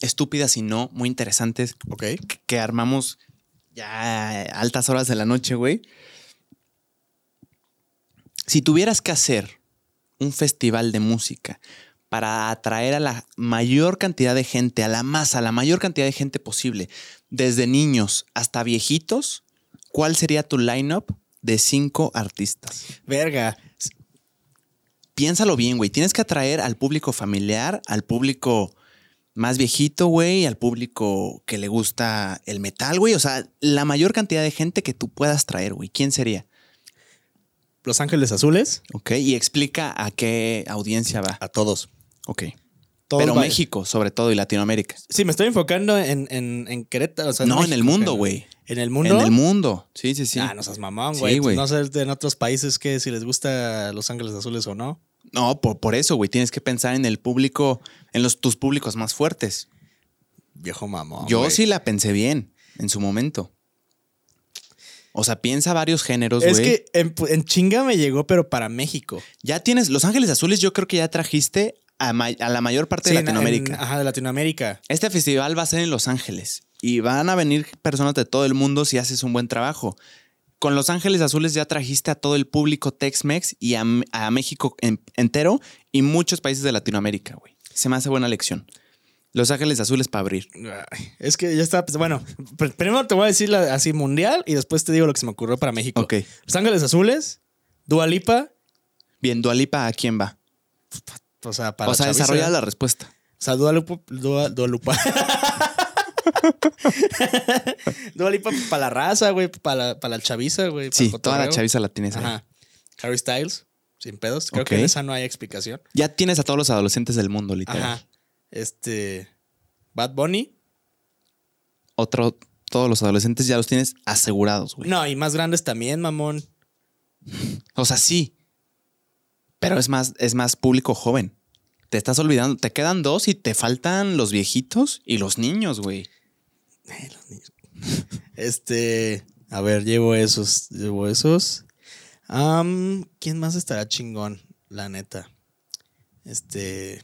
estúpidas y no, muy interesantes, Ok. que- que armamos ya a altas horas de la noche, güey. Si tuvieras que hacer un festival de música para atraer a la mayor cantidad de gente, a la masa, a la mayor cantidad de gente posible, desde niños hasta viejitos, ¿cuál sería tu lineup de cinco artistas? Verga. piénsalo bien, güey. Tienes que atraer al público familiar, al público más viejito, güey, al público que le gusta el metal, güey. O sea, la mayor cantidad de gente que tú puedas traer, güey. ¿Quién sería? Los Ángeles Azules. Ok. Y explica a qué audiencia va. A todos. Ok. Todos Pero México, sobre todo, y Latinoamérica. Sí, me estoy enfocando en, en, en Querétaro. o sea, no, en el mundo, güey. ¿En el mundo? En el mundo. Sí, sí, sí. Ah, no seas mamón, Sí, güey. güey. no sé en otros países que si les gusta Los Ángeles Azules o no. No, por, por eso, güey. Tienes que pensar en el público, en los, tus públicos más fuertes. Viejo mamón. Yo sí la pensé bien en su momento. O sea, piensa varios géneros, güey. Es que en, en chinga me llegó, pero para México. Ya tienes Los Ángeles Azules, yo creo que ya trajiste a, la mayor parte Sí, de Latinoamérica. en- ajá, de Latinoamérica. Este festival va a ser en Los Ángeles y van a venir personas de todo el mundo si haces un buen trabajo. con Los Ángeles Azules ya trajiste a todo el público Tex-Mex y a, a México en- entero y muchos países de Latinoamérica, güey. Se me hace buena lección. Los Ángeles Azules para abrir. Es que ya está. pues, bueno, pr- primero te voy a decir la- así mundial y después te digo lo que se me ocurrió para México. Ok. Los Ángeles Azules, Dua Lipa, Bien, Dualipa, ¿a quién va? O sea, para o sea, desarrolla la respuesta. O sea, Dua Lipa. Dua, Dua Lipa. Dua Lipa para la raza, güey. Para la, para la chaviza, güey. Sí, toda la chaviza la tienes ahí. Ajá. Harry Styles, sin pedos. Creo que en esa no hay explicación. Ya tienes a todos los adolescentes del mundo, literal. Ajá. Este. Bad Bunny. Otro, todos los adolescentes ya los tienes asegurados, güey. No, y más grandes también, mamón. O sea, sí. Pero es más, es más público joven. Te estás olvidando. Te quedan dos y te faltan los viejitos y los niños, güey. Eh, los niños. Este. A ver, llevo esos. Llevo esos. ¿Quién más estará chingón? La neta. Este.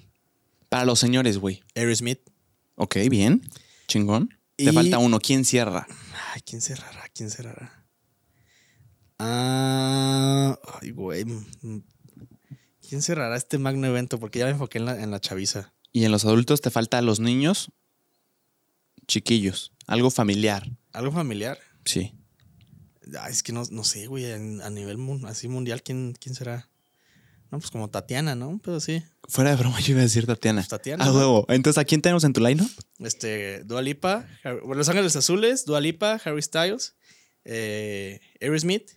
Para los señores, güey. Aerosmith. Ok, bien. Chingón. Te falta uno. ¿Quién cierra? Ay, ¿quién cerrará? ¿Quién cerrará? Ah. Ay, güey. ¿Quién cerrará este magno evento? Porque ya me enfoqué en la, en la chaviza. Y en los adultos te falta los niños chiquillos. Algo familiar. ¿Algo familiar? Sí. Ay, es que no, no sé, güey. A nivel mun- así mundial, ¿quién, ¿quién será? No, pues como Tatiana, ¿no? Pero sí. Fuera de broma, yo iba a decir Tatiana. Pues Tatiana, A ¿no? huevo. Entonces, ¿a quién tenemos en tu line Este, Dua Lipa, Harry- bueno, Los Ángeles Azules, Dua Lipa, Harry Styles, eh, Aerosmith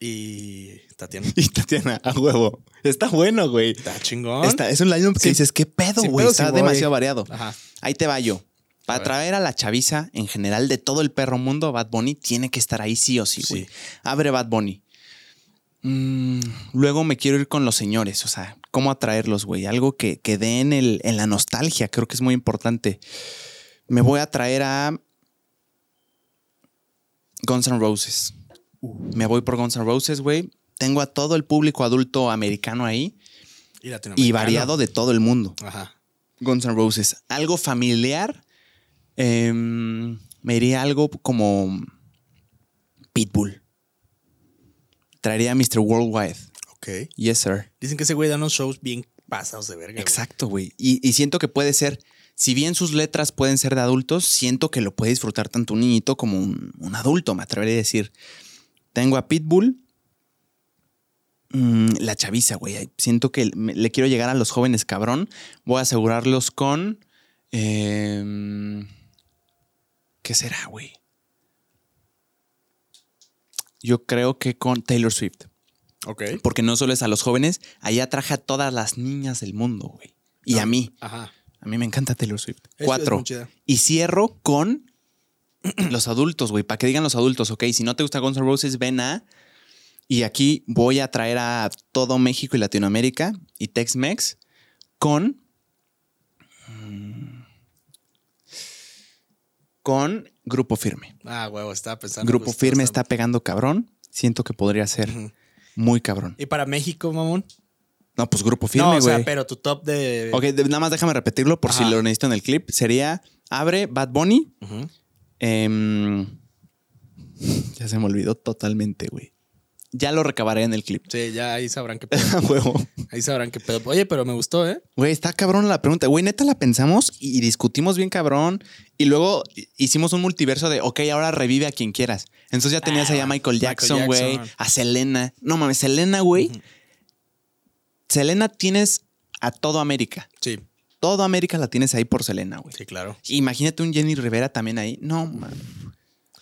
y Tatiana. Y Tatiana, a huevo. Está bueno, güey. Está chingón. Está, es un line que Sí. dices, ¿qué pedo, Sin güey? pedo, Está sí voy. demasiado variado. Ajá. Ahí te va yo. Para traer a la chaviza en general de todo el perro mundo, Bad Bunny tiene que estar ahí sí o sí, güey. Sí. Abre Bad Bunny. Mm, luego me quiero ir con los señores, o sea, cómo atraerlos, güey. Algo que, que dé en, el, en la nostalgia, creo que es muy importante. Me voy a traer a Guns N' Roses. Me voy por Guns N' Roses, güey. Tengo a todo el público adulto americano ahí Y, variado de todo el mundo. Ajá. Guns N' Roses. Algo familiar. em, me iría algo como Pitbull. Traería a Mr. Worldwide. Ok. Yes, sir. Dicen que ese güey da unos shows bien pasados de verga. Exacto, güey. Y, y siento que puede ser, si bien sus letras pueden ser de adultos, siento que lo puede disfrutar tanto un niñito como un, un adulto, me atrevería a decir. Tengo a Pitbull. Mm, la chaviza, güey. Siento que le quiero llegar a los jóvenes cabrón. Voy a asegurarlos con. em, ¿Qué será, güey? Yo creo que con Taylor Swift. Ok. Porque no solo es a los jóvenes, allá traje a todas las niñas del mundo, güey. Y Ah. a mí. Ajá. A mí me encanta Taylor Swift. Cuatro. y cierro con los adultos, güey. Para que digan los adultos, ok, si no te gusta Guns N' Roses, ven a. Y aquí voy a traer a todo México y Latinoamérica y Tex-Mex con. mm, Con Grupo Firme. Ah, huevo, estaba pensando. Grupo Firme está pegando cabrón. Siento que podría ser muy cabrón. ¿Y para México, mamón? No, pues Grupo Firme, no, güey. o sea, pero tu top de. Ok, de- nada más déjame repetirlo por si lo necesito en el clip. Sería Abre Bad Bunny. Ujú. Em, ya se me olvidó totalmente, güey. Ya lo recabaré en el clip. Sí, ya ahí sabrán qué pedo. Huevo. Ahí sabrán qué pedo. Oye, pero me gustó, ¿eh? Güey, está cabrón la pregunta. Güey, neta la pensamos y discutimos bien cabrón. Y luego hicimos un multiverso de, ok, ahora revive a quien quieras. Entonces ya tenías Ah, allá a Michael Jackson, güey. A Selena. No mames, Selena, güey. Selena tienes a todo América. Sí, Todo América la tienes ahí por Selena, güey. sí, claro. Imagínate un Jenny Rivera también ahí. No, man.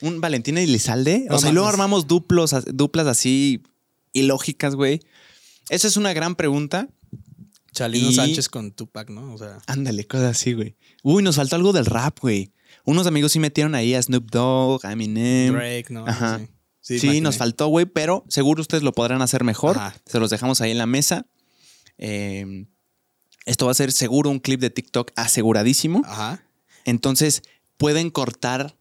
Un Valentina Elizalde. No o sea, y luego armamos duplos, duplas así ilógicas, güey. Esa es una gran pregunta. Chalino Y- Sánchez con Tupac, ¿no? O sea. Ándale, cosas así, güey. Uy, nos faltó algo del rap, güey. Unos amigos sí metieron ahí a Snoop Dogg, a Eminem. Drake, ¿no? Ajá. Sí, Sí, nos faltó, güey, pero seguro ustedes lo podrán hacer mejor. Ajá. Se los dejamos ahí en la mesa. Eh, esto va a ser seguro un clip de TikTok aseguradísimo. Ajá. Entonces pueden cortar.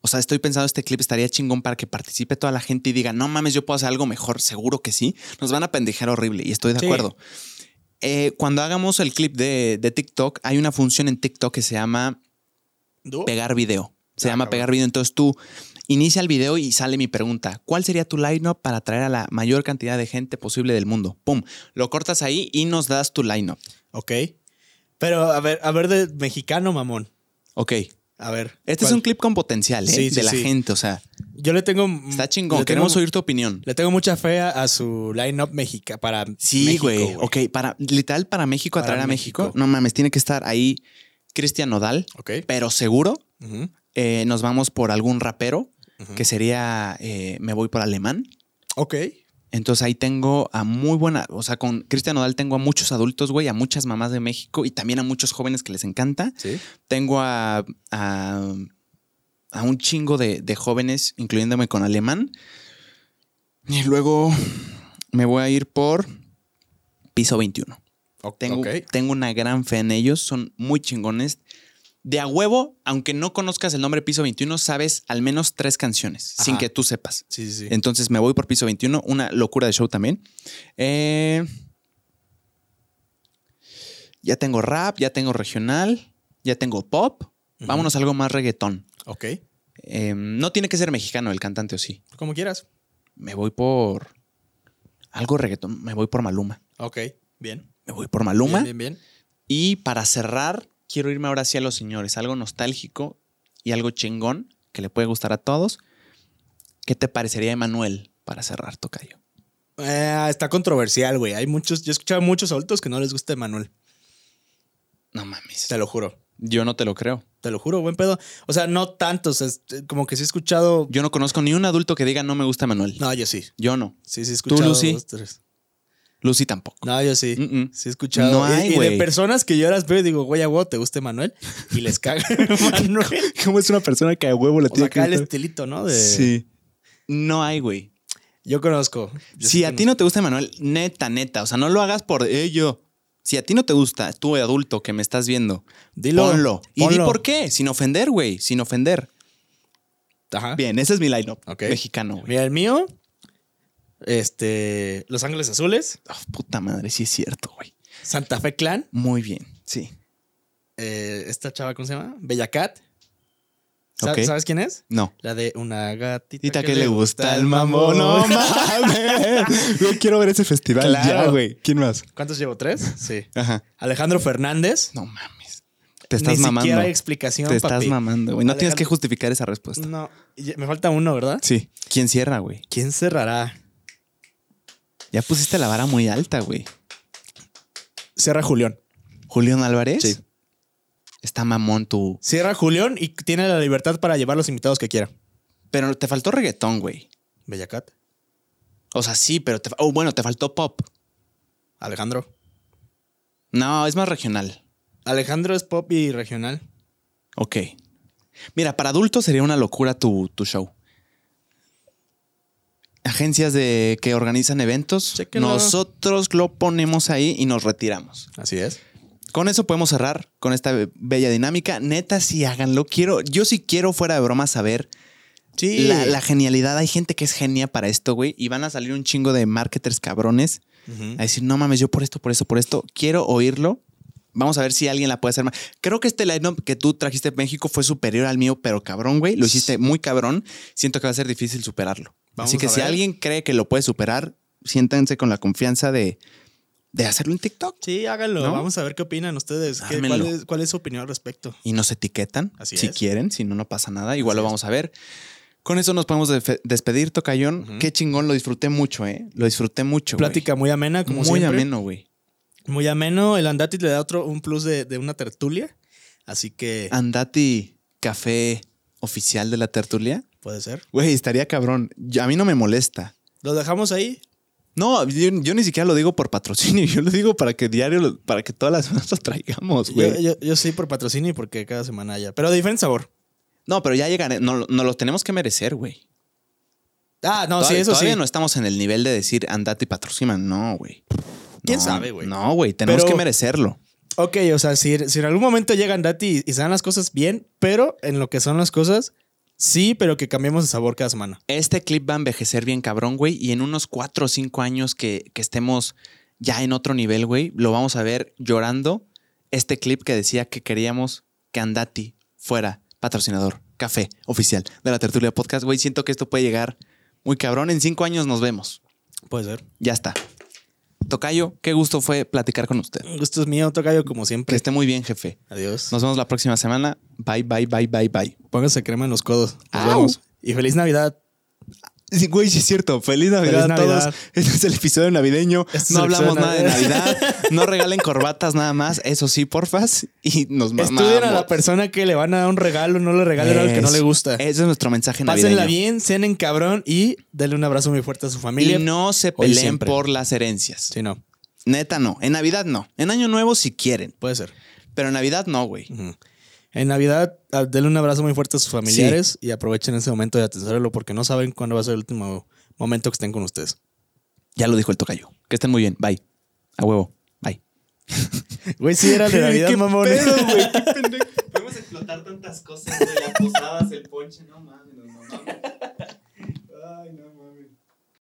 O sea, estoy pensando este clip estaría chingón para que participe toda la gente y diga, no mames, yo puedo hacer algo mejor. Seguro que sí. Nos van a pendejar horrible y estoy de Sí. acuerdo. Eh, cuando hagamos el clip de, de TikTok, hay una función en TikTok que se llama pegar video. Se Ah, llama cabrón. pegar video. Entonces tú inicia el video y sale mi pregunta. ¿Cuál sería tu line-up para atraer a la mayor cantidad de gente posible del mundo? Pum. Lo cortas ahí y nos das tu line-up. Ok. Pero a ver, a ver de mexicano, mamón. Ok. A ver. Este es un clip con potencial, ¿eh? Sí, sí, de la sí. gente, o sea, Yo le tengo. está chingón. tengo- Queremos oír tu opinión. Le tengo mucha fe a, a su line-up México para Sí, güey. Ok, para, literal, para México, Para atraer a México. México. No mames, tiene que estar ahí Cristian Nodal, Ok. pero seguro eh, nos vamos por algún rapero, que sería eh, Me voy por alemán. Ok. Entonces ahí tengo a muy buena, o sea, con Cristian Nodal tengo a muchos adultos, güey, a muchas mamás de México y también a muchos jóvenes que les encanta. Sí. Tengo a, a, a un chingo de, de jóvenes, incluyéndome con alemán. Y luego me voy a ir por piso 21. O- Tengo, ok. tengo una gran fe en ellos, son muy chingones. De a huevo, aunque no conozcas el nombre Piso 21, sabes al menos tres canciones, Ajá. sin que tú sepas. Sí, sí, sí. Entonces me voy por Piso 21, una locura de show también. Eh, ya tengo rap, ya tengo regional, ya tengo pop. Vámonos a algo más reggaetón. Ok. Eh, no tiene que ser mexicano el cantante o sí. Como quieras. Me voy por algo reggaetón, me voy por Maluma. Ok. Bien. Me voy por Maluma. Bien, bien, bien. Y para cerrar, quiero irme ahora sí a los señores, algo nostálgico y algo chingón que le puede gustar a todos. ¿Qué te parecería Emanuel para cerrar, Tocayo? Eh, está controversial, güey. Hay muchos. Yo he escuchado muchos adultos que no les gusta Emanuel. No mames. Te lo juro. Yo no te lo creo. Te lo juro, buen pedo. O sea, no tantos. como que sí he escuchado. Yo no conozco ni un adulto que diga no me gusta Emanuel. No, yo sí. Yo no. Sí, sí he ¿Tú, escuchado. Lucy? dos, tres. Lucy tampoco. No, yo sí. Sí he escuchado. No Y- hay, y, de güey. personas que yo las veo y digo, güey, a huevo, ¿te gusta Emanuel? Y les caga Emanuel. ¿Cómo es una persona que a huevo le O sea, acá el estilito, ¿no? De... Sí. No hay, güey. Yo conozco. Yo Si sí a ti no te gusta Emanuel, neta, neta. O sea, no lo hagas por ello. Si a ti no te gusta, tú adulto que me estás viendo, Dilo. ponlo. Y di por qué, sin ofender, güey, sin ofender. Ajá. Bien, ese es mi line-up mexicano, güey. Mira, el mío, este, Los Ángeles Azules, Oh, puta madre, sí es cierto, güey. Santa Fe Clan, Muy bien, sí. eh, esta chava, ¿cómo se llama? Bella Cat. ¿Sabes quién es? No. La de una gatita Tita que le gusta el mamón. No mames. Yo quiero ver ese festival Claro. ya, güey. ¿Quién más? ¿Cuántos llevo? ¿Tres? Sí. Ajá. Alejandro Fernández. No mames. Te estás Ni mamando. siquiera hay explicación, Te estás mamando, güey. No tienes que justificar esa respuesta. No, me falta uno, ¿verdad? Sí. ¿Quién cierra, güey? ¿Quién cerrará? Ya pusiste la vara muy alta, güey. Cierra Julián. Julián Álvarez. Sí. Está mamón tú. Cierra Julián y tiene la libertad para llevar los invitados que quiera. Pero te faltó reggaetón, güey. Bella Cat. O sea, sí, pero te... Oh, bueno, te faltó pop. Alejandro. No, es más regional. Alejandro es pop y regional. Ok. Mira, para adultos sería una locura tu, tu show. Agencias de que organizan eventos, nosotros lo ponemos ahí y nos retiramos. Así es. Con eso podemos cerrar con esta bella dinámica. Neta, sí háganlo. Quiero, yo sí quiero fuera de broma saber Sí. la, la genialidad. Hay gente que es genia para esto, güey, y van a salir un chingo de marketers cabrones a decir, no mames, yo por esto, por esto, por esto, quiero oírlo. Vamos a ver si alguien la puede hacer más. Creo que este line-up que tú trajiste de México fue superior al mío, pero cabrón, güey. Lo hiciste muy cabrón. Siento que va a ser difícil superarlo. Vamos Así que si alguien cree que lo puede superar, siéntanse con la confianza de, de hacerlo en TikTok. Sí, háganlo. ¿No? Vamos a ver qué opinan ustedes. ¿Qué- Ármenlo. cuál, es, cuál es su opinión al respecto? Y nos etiquetan Así si es. quieren. Si no, no pasa nada. Igual Así lo es. vamos a ver. Con eso nos podemos despedir, Tocayón. Qué chingón, lo disfruté mucho, ¿eh? Lo disfruté mucho. Plática muy amena, como muy siempre. ameno, güey. Muy ameno. El Andati le da otro, un plus de, de una tertulia. Así que Andati Café oficial de la tertulia. puede ser. Güey, estaría cabrón. Yo- a mí no me molesta. Lo dejamos ahí. No, yo, yo ni siquiera lo digo por patrocinio. Yo lo digo para que diario, lo- para que todas las semanas lo traigamos, Yo, güey. yo, yo sí por patrocinio y porque cada semana haya. Pero de diferente sabor. No, pero ya llegaré. No, no lo tenemos que merecer, güey. Ah, no, sí, Todavía- eso todavía sí. no estamos en el nivel de decir Andati patrocina. No, güey. ¿Quién No, sabe, güey? No, güey. Tenemos Pero- que merecerlo. Ok, o sea, si, si en algún momento llega Andati y, y se dan las cosas bien, pero en lo que son las cosas, sí, pero que cambiemos de sabor cada semana. Este clip va a envejecer bien cabrón, güey. Y en unos cuatro o cinco años que, que estemos ya en otro nivel, güey, lo vamos a ver llorando este clip que decía que queríamos que Andati fuera patrocinador café oficial de la Tertulia Podcast. Güey, siento que esto puede llegar muy cabrón. En cinco años nos vemos. Puede ser. Ya está. Tocayo, qué gusto fue platicar con usted. Un gusto es mío, Tocayo, como Que siempre. esté muy bien, jefe. Adiós. Nos vemos la próxima semana. Bye, bye, bye, bye, bye. Póngase crema en los codos. Nos Au. vemos. Y feliz Navidad. Sí, güey, sí es cierto. Feliz Navidad, Feliz a todos. Este es el episodio navideño. Este es no hablamos nada de. Navidad. No regalen corbatas nada más. Eso sí, porfas. Y nos mamamos. Estudien a la persona que le van a dar un regalo, no le regalen al que no le gusta. Ese es nuestro mensaje navideño. Pásenla bien, cenen cabrón y denle un abrazo muy fuerte a su familia. Y no se peleen por las herencias. Sí, no. Neta, no. En Navidad no. En Año Nuevo si quieren. Puede ser. Pero en Navidad no, güey. Ujú. En Navidad, ah, denle un abrazo muy fuerte a sus familiares y aprovechen ese momento de atenderlo porque no saben cuándo va a ser el último momento que estén con ustedes. Ya lo dijo el tocayo. Que estén muy bien. Bye. A huevo. Bye. Güey, sí era de Navidad, ¿Qué mamón. pedo, güey? ¿Qué pendejo? Podemos explotar tantas cosas, güey. Las posadas, el ponche. No mames, no mames.